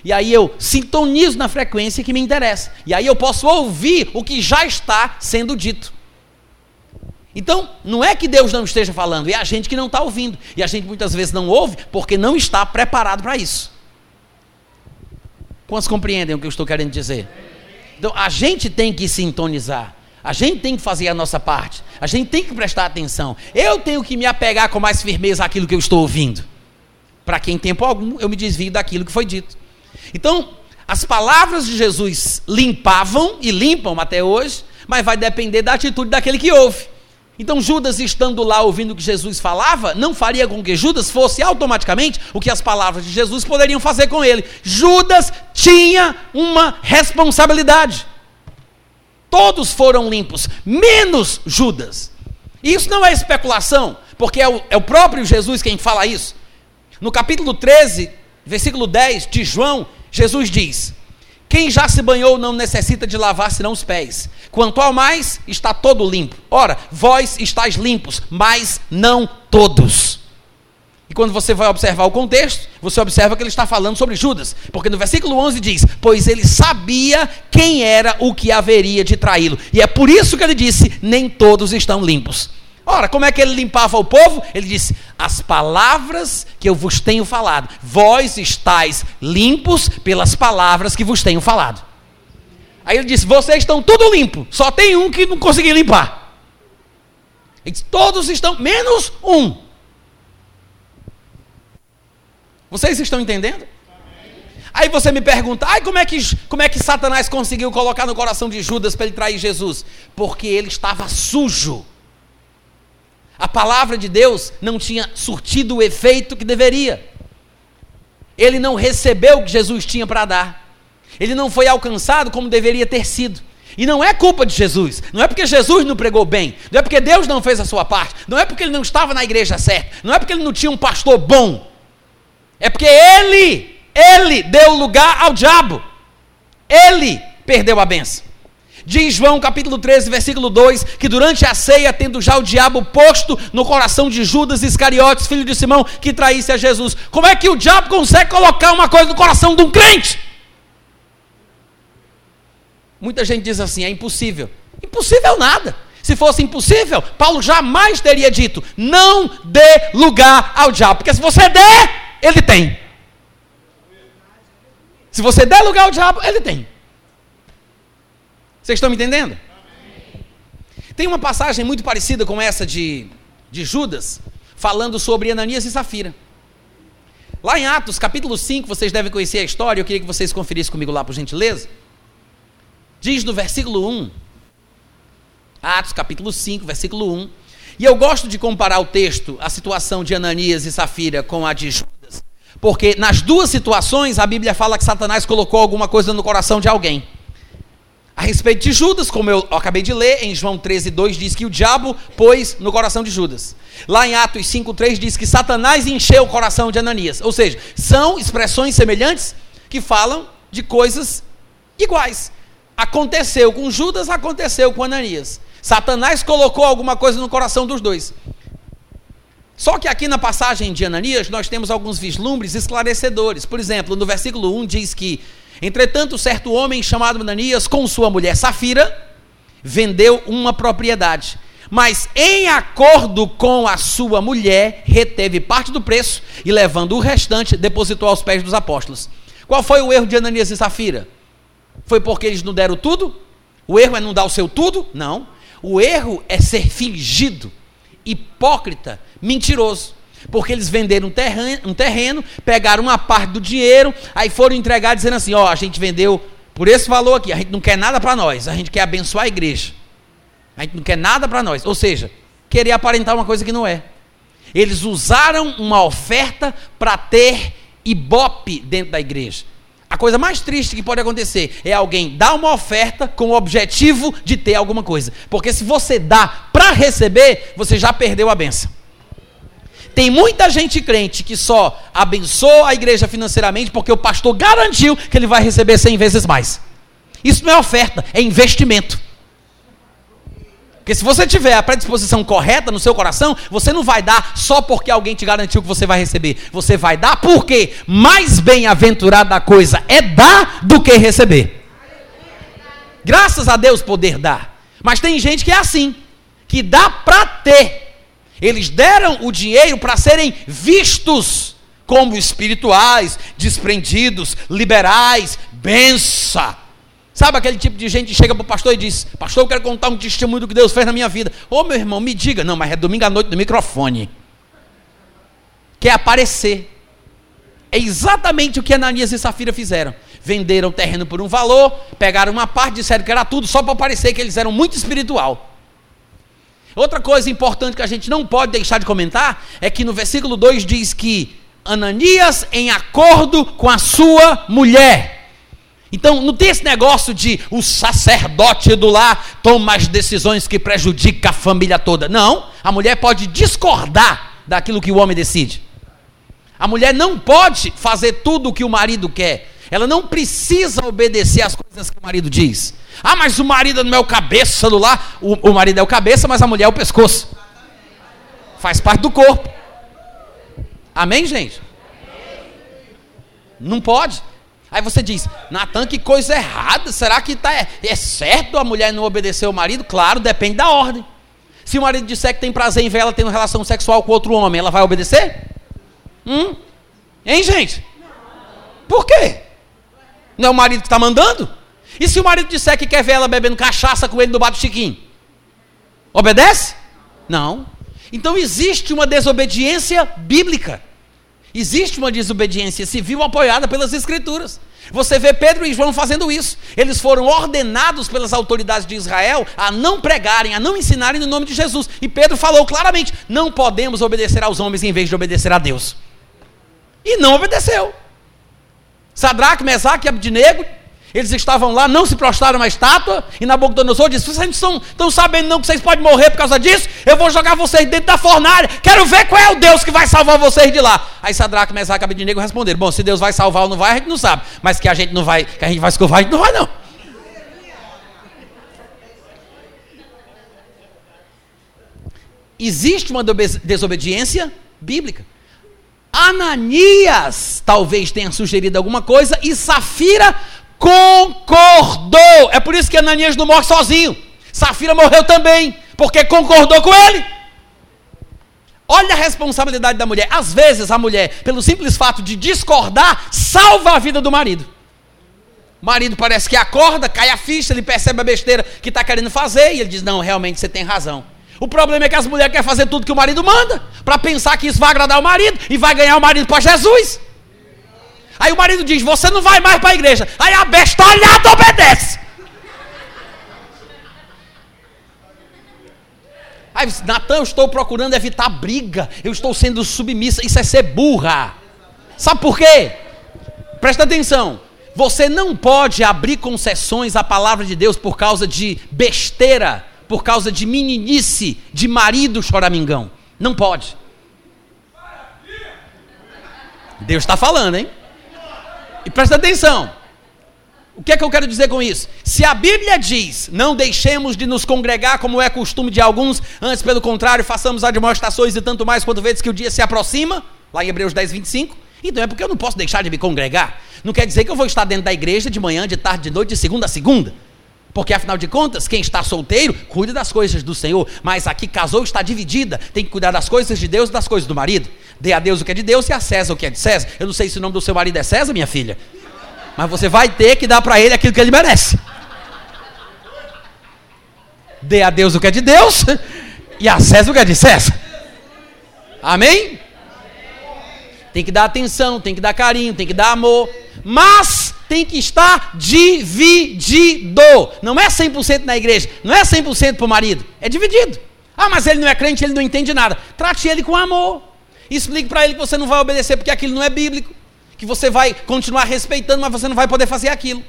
E aí eu sintonizo na frequência que me interessa. E aí eu posso ouvir o que já está sendo dito. Então, não é que Deus não esteja falando, é a gente que não está ouvindo. E a gente muitas vezes não ouve porque não está preparado para isso. Quantos compreendem o que eu estou querendo dizer? Então a gente tem que sintonizar. A gente tem que fazer a nossa parte. A gente tem que prestar atenção. Eu tenho que me apegar com mais firmeza àquilo que eu estou ouvindo. Para que em tempo algum eu me desvie daquilo que foi dito. Então, as palavras de Jesus limpavam e limpam até hoje, mas vai depender da atitude daquele que ouve. Então, Judas estando lá ouvindo o que Jesus falava, não faria com que Judas fosse automaticamente o que as palavras de Jesus poderiam fazer com ele. Judas tinha uma responsabilidade. Todos foram limpos, menos Judas. E isso não é especulação, porque é o, é o próprio Jesus quem fala isso. No capítulo 13, versículo 10 de João, Jesus diz: quem já se banhou não necessita de lavar senão os pés. Quanto ao mais, está todo limpo. Ora, vós estáis limpos, mas não todos. E quando você vai observar o contexto, você observa que ele está falando sobre Judas. Porque no versículo 11 diz: Pois ele sabia quem era o que haveria de traí-lo. E é por isso que ele disse: Nem todos estão limpos. Ora, como é que ele limpava o povo? Ele disse: As palavras que eu vos tenho falado, vós estáis limpos pelas palavras que vos tenho falado. Aí ele disse: Vocês estão tudo limpo, só tem um que não conseguiu limpar. Ele disse: Todos estão, menos um. Vocês estão entendendo? Aí você me pergunta, ai, como é que, como é que Satanás conseguiu colocar no coração de Judas para ele trair Jesus? Porque ele estava sujo. A palavra de Deus não tinha surtido o efeito que deveria. Ele não recebeu o que Jesus tinha para dar. Ele não foi alcançado como deveria ter sido. E não é culpa de Jesus. Não é porque Jesus não pregou bem. Não é porque Deus não fez a sua parte. Não é porque ele não estava na igreja certa. Não é porque ele não tinha um pastor bom. É porque ele Ele deu lugar ao diabo. Ele perdeu a benção. Diz João capítulo 13, versículo 2, que durante a ceia, tendo já o diabo posto no coração de Judas Iscariotes, filho de Simão, que traísse a Jesus. Como é que o diabo consegue colocar uma coisa no coração de um crente? Muita gente diz assim: é impossível. Impossível nada. Se fosse impossível, Paulo jamais teria dito: não dê lugar ao diabo, porque se você der, ele tem. Se você der lugar ao diabo, ele tem. Vocês estão me entendendo? Tem uma passagem muito parecida com essa de, de Judas, falando sobre Ananias e Safira. Lá em Atos, capítulo 5, vocês devem conhecer a história, eu queria que vocês conferissem comigo lá, por gentileza. Diz no versículo 1, Atos, capítulo 5, versículo 1. E eu gosto de comparar o texto, a situação de Ananias e Safira, com a de Judas, porque nas duas situações a Bíblia fala que Satanás colocou alguma coisa no coração de alguém. A respeito de Judas, como eu acabei de ler, em João 13, 2 diz que o diabo pôs no coração de Judas. Lá em Atos 5, 3 diz que Satanás encheu o coração de Ananias. Ou seja, são expressões semelhantes que falam de coisas iguais. Aconteceu com Judas, aconteceu com Ananias. Satanás colocou alguma coisa no coração dos dois. Só que aqui na passagem de Ananias, nós temos alguns vislumbres esclarecedores. Por exemplo, no versículo 1 diz que Entretanto, certo homem chamado Ananias, com sua mulher Safira, vendeu uma propriedade. Mas, em acordo com a sua mulher, reteve parte do preço e, levando o restante, depositou aos pés dos apóstolos. Qual foi o erro de Ananias e Safira? Foi porque eles não deram tudo? O erro é não dar o seu tudo? Não. O erro é ser fingido, hipócrita, mentiroso porque eles venderam um terreno, um terreno, pegaram uma parte do dinheiro, aí foram entregar dizendo assim: ó, a gente vendeu por esse valor aqui, a gente não quer nada para nós, a gente quer abençoar a igreja. A gente não quer nada para nós. Ou seja, querer aparentar uma coisa que não é. Eles usaram uma oferta para ter ibope dentro da igreja. A coisa mais triste que pode acontecer é alguém dar uma oferta com o objetivo de ter alguma coisa. Porque se você dá para receber, você já perdeu a benção. Tem muita gente crente que só abençoa a igreja financeiramente porque o pastor garantiu que ele vai receber 100 vezes mais. Isso não é oferta, é investimento. Porque se você tiver a predisposição correta no seu coração, você não vai dar só porque alguém te garantiu que você vai receber. Você vai dar porque mais bem-aventurada a coisa é dar do que receber. Graças a Deus poder dar. Mas tem gente que é assim, que dá para ter eles deram o dinheiro para serem vistos como espirituais, desprendidos, liberais, bença. Sabe aquele tipo de gente que chega para o pastor e diz: Pastor, eu quero contar um testemunho do que Deus fez na minha vida. Ô oh, meu irmão, me diga. Não, mas é domingo à noite no microfone. Quer aparecer. É exatamente o que Ananias e Safira fizeram. Venderam terreno por um valor, pegaram uma parte, disseram que era tudo, só para parecer que eles eram muito espiritual. Outra coisa importante que a gente não pode deixar de comentar é que no versículo 2 diz que Ananias em acordo com a sua mulher. Então, não tem esse negócio de o sacerdote do lar toma as decisões que prejudicam a família toda. Não, a mulher pode discordar daquilo que o homem decide. A mulher não pode fazer tudo o que o marido quer. Ela não precisa obedecer às coisas que o marido diz. Ah, mas o marido não é o cabeça do lar. O, o marido é o cabeça, mas a mulher é o pescoço. Faz parte do corpo. Amém, gente? Não pode. Aí você diz, Natan, que coisa errada. Será que tá, é, é certo a mulher não obedecer ao marido? Claro, depende da ordem. Se o marido disser que tem prazer em ver ela tendo relação sexual com outro homem, ela vai obedecer? Hum? Hein, gente? Por quê? Não é o marido que está mandando? E se o marido disser que quer ver ela bebendo cachaça com ele no bar do Chiquinho? Obedece? Não. Então existe uma desobediência bíblica. Existe uma desobediência civil apoiada pelas Escrituras. Você vê Pedro e João fazendo isso. Eles foram ordenados pelas autoridades de Israel a não pregarem, a não ensinarem no nome de Jesus. E Pedro falou claramente: não podemos obedecer aos homens em vez de obedecer a Deus. E não obedeceu. Sadraque, Mesaque e Abdinego Eles estavam lá, não se prostraram na estátua, e Nabucodonosor disse: Vocês não estão, estão sabendo não que vocês podem morrer por causa disso? Eu vou jogar vocês dentro da fornalha, quero ver qual é o Deus que vai salvar vocês de lá. Aí Sadraque, Mesaque e Abednego responderam: Bom, se Deus vai salvar ou não vai, a gente não sabe, mas que a gente não vai, que a gente vai escovar, a gente não vai não. Existe uma desobediência bíblica. Ananias talvez tenha sugerido alguma coisa e Safira concordou. É por isso que Ananias não morre sozinho. Safira morreu também, porque concordou com ele. Olha a responsabilidade da mulher. Às vezes a mulher, pelo simples fato de discordar, salva a vida do marido. O marido parece que acorda, cai a ficha, ele percebe a besteira que está querendo fazer e ele diz: Não, realmente você tem razão. O problema é que as mulheres querem fazer tudo que o marido manda, para pensar que isso vai agradar o marido e vai ganhar o marido para Jesus. Aí o marido diz: Você não vai mais para a igreja. Aí a bestalhada obedece. Aí, Natan, eu estou procurando evitar briga. Eu estou sendo submissa. Isso é ser burra. Sabe por quê? Presta atenção. Você não pode abrir concessões à palavra de Deus por causa de besteira, por causa de meninice, de marido choramingão. Não pode. Deus está falando, hein? E presta atenção. O que é que eu quero dizer com isso? Se a Bíblia diz, não deixemos de nos congregar como é costume de alguns, antes pelo contrário, façamos admoestações e tanto mais quando vezes que o dia se aproxima, lá em Hebreus 10, 25, então é porque eu não posso deixar de me congregar. Não quer dizer que eu vou estar dentro da igreja de manhã, de tarde, de noite, de segunda a segunda. Porque afinal de contas, quem está solteiro, cuida das coisas do Senhor. Mas aqui casou, está dividida. Tem que cuidar das coisas de Deus e das coisas do marido. Dê a Deus o que é de Deus e a César o que é de César. Eu não sei se o nome do seu marido é César, minha filha. Mas você vai ter que dar para ele aquilo que ele merece. Dê a Deus o que é de Deus e a César o que é de César. Amém? Tem que dar atenção, tem que dar carinho, tem que dar amor. Mas tem que estar dividido. Não é 100% na igreja, não é 100% para o marido, é dividido. Ah, mas ele não é crente, ele não entende nada. Trate ele com amor. Explique para ele que você não vai obedecer porque aquilo não é bíblico. Que você vai continuar respeitando, mas você não vai poder fazer aquilo.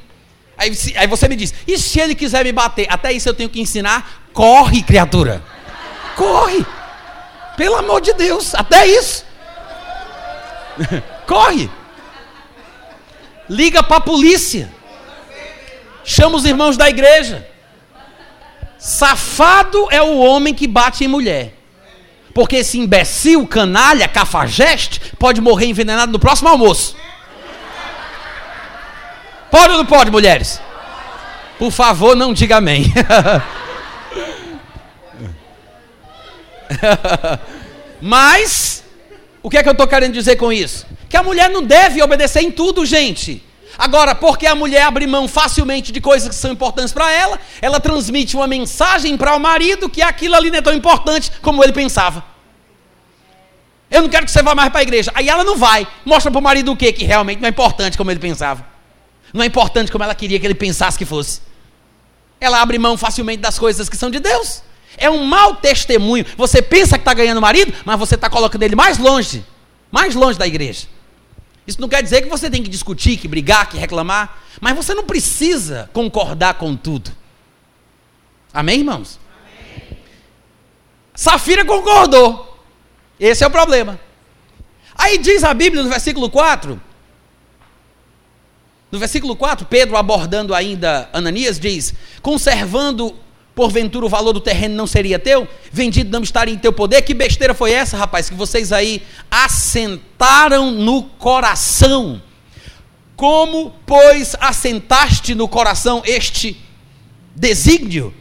Aí, aí você me diz: e se ele quiser me bater? Até isso eu tenho que ensinar. Corre, criatura. Corre. Pelo amor de Deus, até isso. Corre. Liga para a polícia. Chama os irmãos da igreja. Safado é o homem que bate em mulher. Porque esse imbecil, canalha, cafajeste, pode morrer envenenado no próximo almoço. Pode ou não pode, mulheres? Por favor, não diga amém. Mas, o que é que eu estou querendo dizer com isso? Que a mulher não deve obedecer em tudo, gente. Agora, porque a mulher abre mão facilmente de coisas que são importantes para ela, ela transmite uma mensagem para o marido que aquilo ali não é tão importante como ele pensava. Eu não quero que você vá mais para a igreja. Aí ela não vai. Mostra para o marido o quê? Que realmente não é importante como ele pensava. Não é importante como ela queria que ele pensasse que fosse. Ela abre mão facilmente das coisas que são de Deus. É um mau testemunho. Você pensa que está ganhando marido, mas você está colocando ele mais longe mais longe da igreja. Isso não quer dizer que você tem que discutir, que brigar, que reclamar, mas você não precisa concordar com tudo. Amém, irmãos? Amém. Safira concordou. Esse é o problema. Aí diz a Bíblia no versículo 4. No versículo 4, Pedro abordando ainda Ananias diz: conservando porventura o valor do terreno não seria teu? Vendido não estaria em teu poder? Que besteira foi essa, rapaz, que vocês aí assentaram no coração? Como, pois, assentaste no coração este desígnio?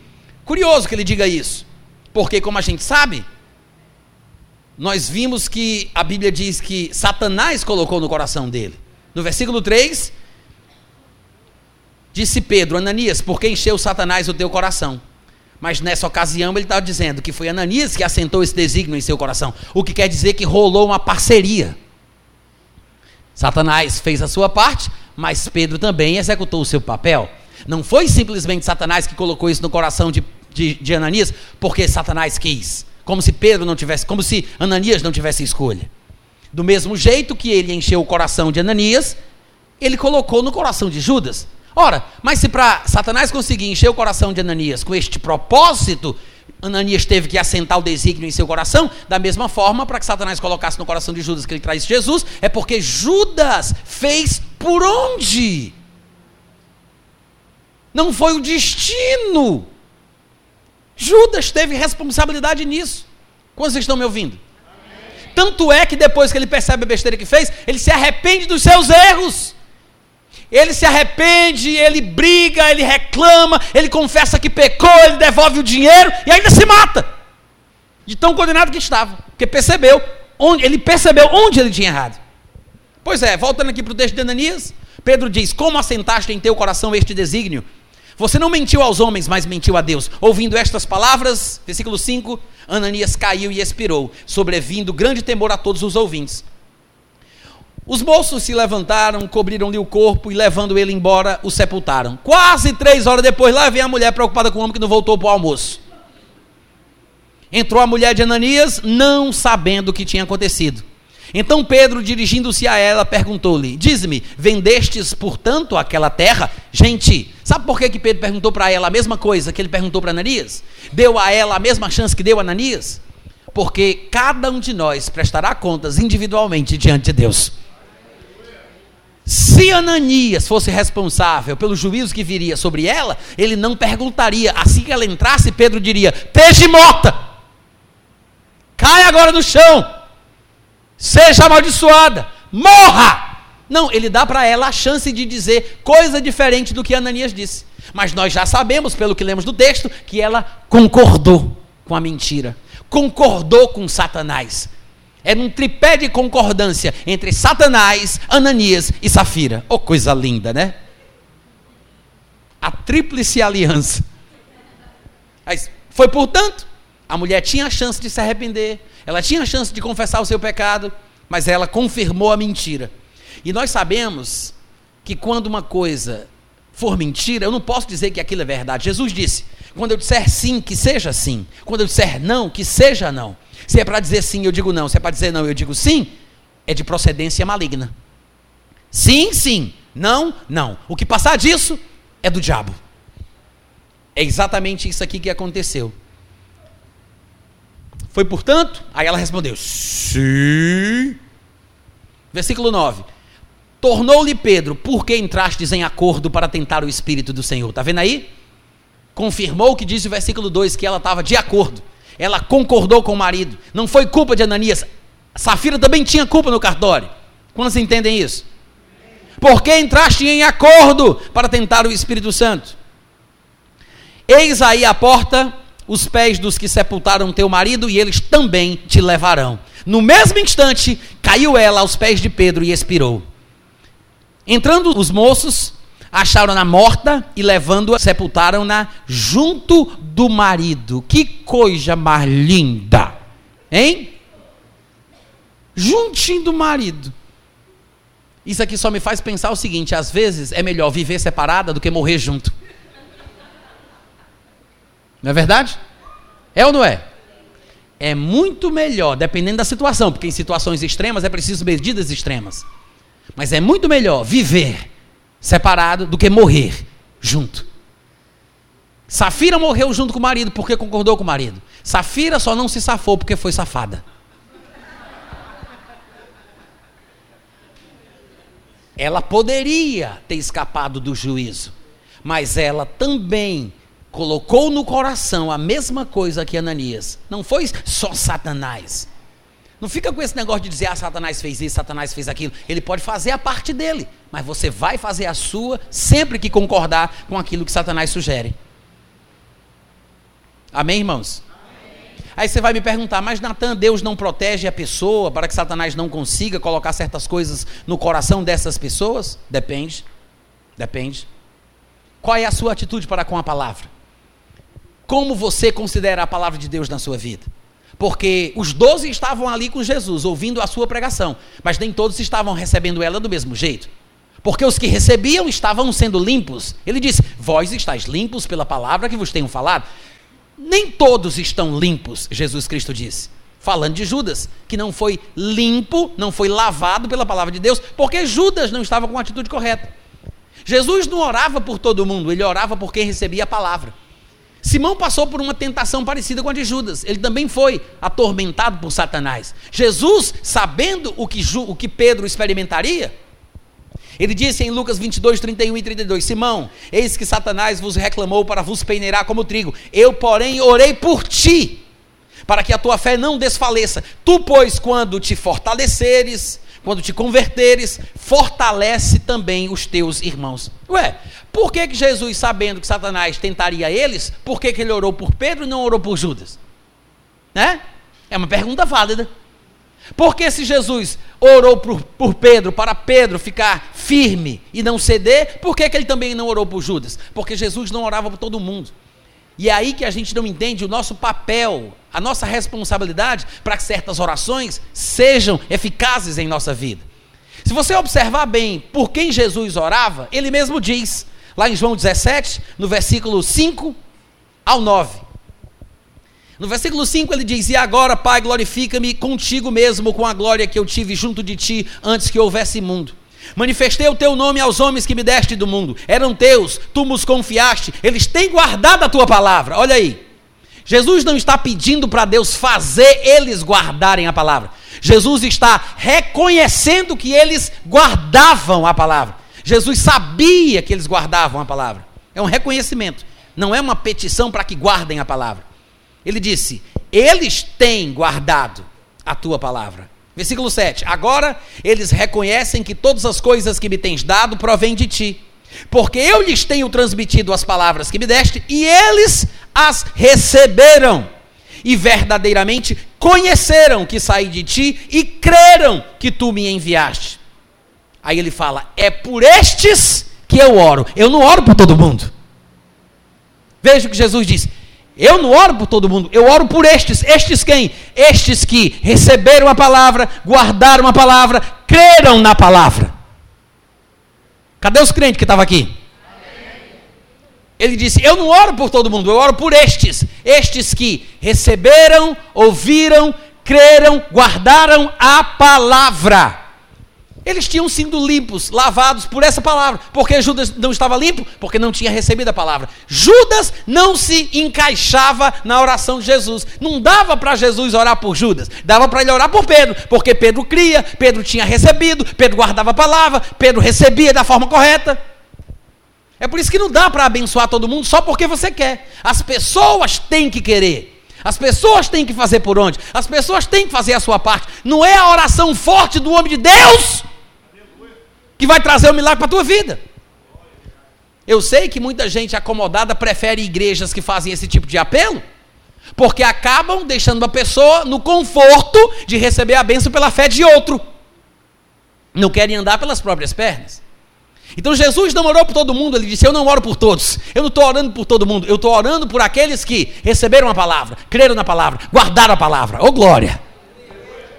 Curioso que ele diga isso, porque, como a gente sabe, nós vimos que a Bíblia diz que Satanás colocou no coração dele. No versículo 3, disse Pedro: Ananias, por que encheu Satanás o teu coração? Mas nessa ocasião ele estava dizendo que foi Ananias que assentou esse desígnio em seu coração. O que quer dizer que rolou uma parceria. Satanás fez a sua parte, mas Pedro também executou o seu papel. Não foi simplesmente Satanás que colocou isso no coração de, de, de Ananias, porque Satanás quis. Como se Pedro não tivesse, como se Ananias não tivesse escolha. Do mesmo jeito que ele encheu o coração de Ananias, ele colocou no coração de Judas. Ora, mas se para Satanás conseguir encher o coração de Ananias com este propósito, Ananias teve que assentar o desígnio em seu coração, da mesma forma, para que Satanás colocasse no coração de Judas que ele traz Jesus, é porque Judas fez por onde? Não foi o destino. Judas teve responsabilidade nisso. Quantos vocês estão me ouvindo? Amém. Tanto é que depois que ele percebe a besteira que fez, ele se arrepende dos seus erros. Ele se arrepende, ele briga, ele reclama, ele confessa que pecou, ele devolve o dinheiro e ainda se mata. De tão condenado que estava. Porque percebeu, onde, ele percebeu onde ele tinha errado. Pois é, voltando aqui para o texto de Ananias, Pedro diz: Como assentaste em teu coração este desígnio? Você não mentiu aos homens, mas mentiu a Deus. Ouvindo estas palavras, versículo 5, Ananias caiu e expirou, sobrevindo grande temor a todos os ouvintes. Os moços se levantaram, cobriram-lhe o corpo e, levando ele embora, o sepultaram. Quase três horas depois, lá vem a mulher preocupada com o homem que não voltou para o almoço. Entrou a mulher de Ananias, não sabendo o que tinha acontecido. Então Pedro, dirigindo-se a ela, perguntou-lhe: Diz-me, vendestes, portanto, aquela terra? Gente, sabe por que, que Pedro perguntou para ela a mesma coisa que ele perguntou para Ananias? Deu a ela a mesma chance que deu a Ananias? Porque cada um de nós prestará contas individualmente diante de Deus. Se Ananias fosse responsável pelo juízo que viria sobre ela, ele não perguntaria. Assim que ela entrasse, Pedro diria: Peixe morta, cai agora no chão, seja amaldiçoada, morra. Não, ele dá para ela a chance de dizer coisa diferente do que Ananias disse. Mas nós já sabemos, pelo que lemos do texto, que ela concordou com a mentira, concordou com Satanás. Era um tripé de concordância entre Satanás, Ananias e Safira. Oh, coisa linda, né? A tríplice aliança. Mas foi portanto, a mulher tinha a chance de se arrepender, ela tinha a chance de confessar o seu pecado, mas ela confirmou a mentira. E nós sabemos que quando uma coisa for mentira, eu não posso dizer que aquilo é verdade. Jesus disse: quando eu disser sim, que seja sim. Quando eu disser não, que seja não. Se é para dizer sim, eu digo não. Se é para dizer não, eu digo sim, é de procedência maligna. Sim, sim. Não, não. O que passar disso é do diabo. É exatamente isso aqui que aconteceu. Foi portanto? Aí ela respondeu: Sim. Versículo 9. Tornou-lhe Pedro, por que entrastes em acordo para tentar o Espírito do Senhor? Está vendo aí? Confirmou o que diz o versículo 2, que ela estava de acordo. Ela concordou com o marido. Não foi culpa de Ananias. Safira também tinha culpa no cartório. Quantos entendem isso? Porque entraste em acordo para tentar o Espírito Santo. Eis aí a porta, os pés dos que sepultaram teu marido, e eles também te levarão. No mesmo instante, caiu ela aos pés de Pedro e expirou. Entrando os moços, acharam-na morta e levando-a, sepultaram-na junto do marido. Que coisa mais linda! Hein? Juntinho do marido. Isso aqui só me faz pensar o seguinte: às vezes é melhor viver separada do que morrer junto. Não é verdade? É ou não é? É muito melhor, dependendo da situação, porque em situações extremas é preciso medidas extremas. Mas é muito melhor viver separado do que morrer junto. Safira morreu junto com o marido porque concordou com o marido. Safira só não se safou porque foi safada. Ela poderia ter escapado do juízo, mas ela também colocou no coração a mesma coisa que Ananias. Não foi só Satanás. Não fica com esse negócio de dizer, ah, Satanás fez isso, Satanás fez aquilo. Ele pode fazer a parte dele, mas você vai fazer a sua sempre que concordar com aquilo que Satanás sugere. Amém, irmãos? Aí você vai me perguntar, mas Natan, Deus não protege a pessoa para que Satanás não consiga colocar certas coisas no coração dessas pessoas? Depende. Depende. Qual é a sua atitude para com a palavra? Como você considera a palavra de Deus na sua vida? Porque os doze estavam ali com Jesus, ouvindo a sua pregação, mas nem todos estavam recebendo ela do mesmo jeito. Porque os que recebiam estavam sendo limpos. Ele disse: Vós estáis limpos pela palavra que vos tenho falado. Nem todos estão limpos, Jesus Cristo disse. Falando de Judas, que não foi limpo, não foi lavado pela palavra de Deus, porque Judas não estava com a atitude correta. Jesus não orava por todo mundo, ele orava por quem recebia a palavra. Simão passou por uma tentação parecida com a de Judas. Ele também foi atormentado por Satanás. Jesus, sabendo o que, o que Pedro experimentaria, ele disse em Lucas 22, 31 e 32: Simão, eis que Satanás vos reclamou para vos peneirar como trigo. Eu, porém, orei por ti, para que a tua fé não desfaleça. Tu, pois, quando te fortaleceres, quando te converteres, fortalece também os teus irmãos. Ué, por que, que Jesus, sabendo que Satanás tentaria eles, por que, que ele orou por Pedro e não orou por Judas? Né? É uma pergunta válida. Porque se Jesus orou por, por, Pedro, para Pedro ficar firme e não ceder, por que, que ele também não orou por Judas? Porque Jesus não orava por todo mundo. E é aí que a gente não entende o nosso papel, a nossa responsabilidade para que certas orações sejam eficazes em nossa vida. Se você observar bem por quem Jesus orava, ele mesmo diz, lá em João 17, no versículo 5 ao 9. No versículo 5 ele diz: E agora, Pai, glorifica-me contigo mesmo com a glória que eu tive junto de ti antes que houvesse mundo. Manifestei o teu nome aos homens que me deste do mundo. Eram teus, tu nos confiaste. Eles têm guardado a tua palavra. Olha aí. Jesus não está pedindo para Deus fazer eles guardarem a palavra. Jesus está reconhecendo que eles guardavam a palavra. Jesus sabia que eles guardavam a palavra. É um reconhecimento. Não é uma petição para que guardem a palavra. Ele disse: Eles têm guardado a tua palavra. Versículo 7. Agora eles reconhecem que todas as coisas que me tens dado provêm de ti. Porque eu lhes tenho transmitido as palavras que me deste e eles as receberam. E verdadeiramente conheceram que saí de ti e creram que tu me enviaste. Aí ele fala: É por estes que eu oro. Eu não oro por todo mundo. Veja o que Jesus disse: eu não oro por todo mundo, eu oro por estes. Estes quem? Estes que receberam a palavra, guardaram a palavra, creram na palavra. Cadê os crentes que estavam aqui? Ele disse: Eu não oro por todo mundo, eu oro por estes. Estes que receberam, ouviram, creram, guardaram a palavra. Eles tinham sido limpos, lavados por essa palavra. Porque Judas não estava limpo? Porque não tinha recebido a palavra. Judas não se encaixava na oração de Jesus. Não dava para Jesus orar por Judas. Dava para ele orar por Pedro. Porque Pedro cria, Pedro tinha recebido, Pedro guardava a palavra, Pedro recebia da forma correta. É por isso que não dá para abençoar todo mundo só porque você quer. As pessoas têm que querer. As pessoas têm que fazer por onde? As pessoas têm que fazer a sua parte. Não é a oração forte do homem de Deus que vai trazer o um milagre para a tua vida. Eu sei que muita gente acomodada prefere igrejas que fazem esse tipo de apelo, porque acabam deixando a pessoa no conforto de receber a bênção pela fé de outro. Não querem andar pelas próprias pernas. Então Jesus não orou por todo mundo, ele disse: Eu não oro por todos, eu não estou orando por todo mundo, eu estou orando por aqueles que receberam a palavra, creram na palavra, guardaram a palavra. Ô oh, glória!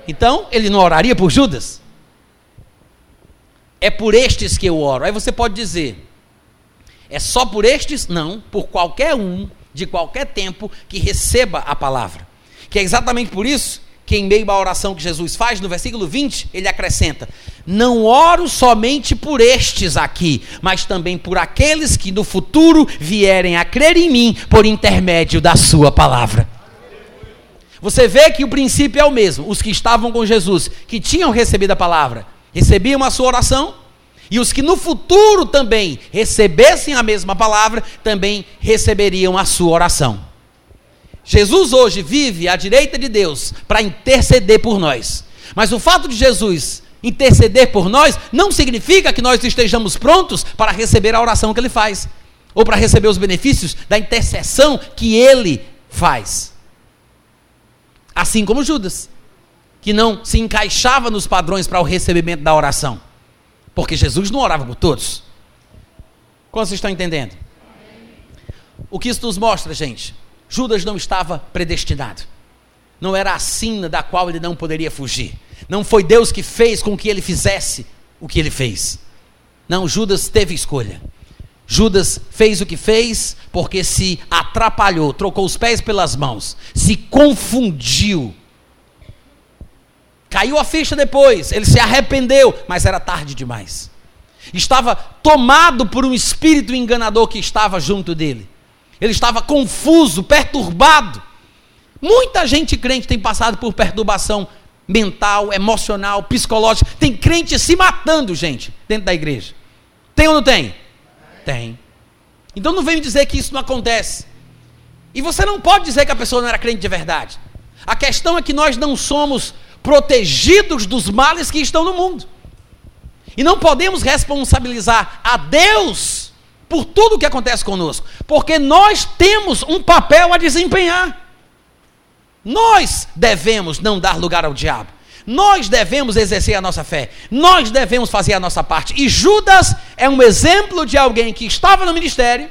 Então, ele não oraria por Judas? É por estes que eu oro. Aí você pode dizer, é só por estes? Não, por qualquer um, de qualquer tempo, que receba a palavra. Que é exatamente por isso que, em meio à oração que Jesus faz, no versículo 20, ele acrescenta: Não oro somente por estes aqui, mas também por aqueles que no futuro vierem a crer em mim por intermédio da Sua palavra. Você vê que o princípio é o mesmo. Os que estavam com Jesus, que tinham recebido a palavra, recebiam a sua oração, e os que no futuro também recebessem a mesma palavra, também receberiam a sua oração. Jesus hoje vive à direita de Deus para interceder por nós. Mas o fato de Jesus interceder por nós não significa que nós estejamos prontos para receber a oração que ele faz, ou para receber os benefícios da intercessão que ele faz. Assim como Judas que não se encaixava nos padrões para o recebimento da oração. Porque Jesus não orava por todos. Como vocês estão entendendo? O que isso nos mostra, gente? Judas não estava predestinado. Não era a sina da qual ele não poderia fugir. Não foi Deus que fez com que ele fizesse o que ele fez. Não, Judas teve escolha. Judas fez o que fez porque se atrapalhou, trocou os pés pelas mãos, se confundiu Caiu a ficha depois, ele se arrependeu, mas era tarde demais. estava tomado por um espírito enganador que estava junto dele. Ele estava confuso, perturbado. Muita gente crente tem passado por perturbação mental, emocional, psicológica. Tem crente se matando, gente, dentro da igreja. Tem ou não tem? Tem. Então não vem me dizer que isso não acontece. E você não pode dizer que a pessoa não era crente de verdade. A questão é que nós não somos protegidos dos males que estão no mundo. E não podemos responsabilizar a Deus por tudo o que acontece conosco, porque nós temos um papel a desempenhar. Nós devemos não dar lugar ao diabo. Nós devemos exercer a nossa fé. Nós devemos fazer a nossa parte. E Judas é um exemplo de alguém que estava no ministério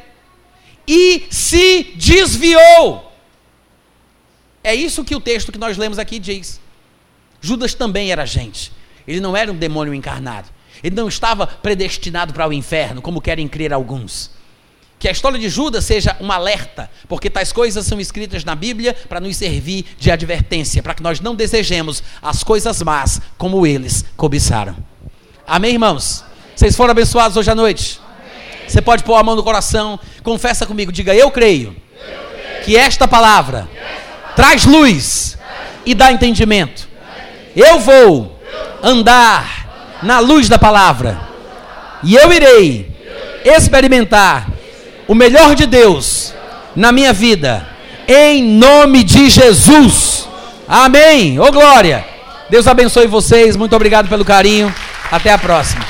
e se desviou. É isso que o texto que nós lemos aqui diz. Judas também era gente. Ele não era um demônio encarnado. Ele não estava predestinado para o inferno, como querem crer alguns. Que a história de Judas seja um alerta, porque tais coisas são escritas na Bíblia para nos servir de advertência, para que nós não desejemos as coisas más como eles cobiçaram. Amém, irmãos? Vocês foram abençoados hoje à noite? Amém. Você pode pôr a mão no coração, confessa comigo, diga: Eu creio, eu creio. que esta palavra, que esta palavra traz luz traz e dá entendimento. Eu vou andar na luz da palavra, e eu irei experimentar o melhor de Deus na minha vida, em nome de Jesus. Amém. Ô oh, glória. Deus abençoe vocês. Muito obrigado pelo carinho. Até a próxima.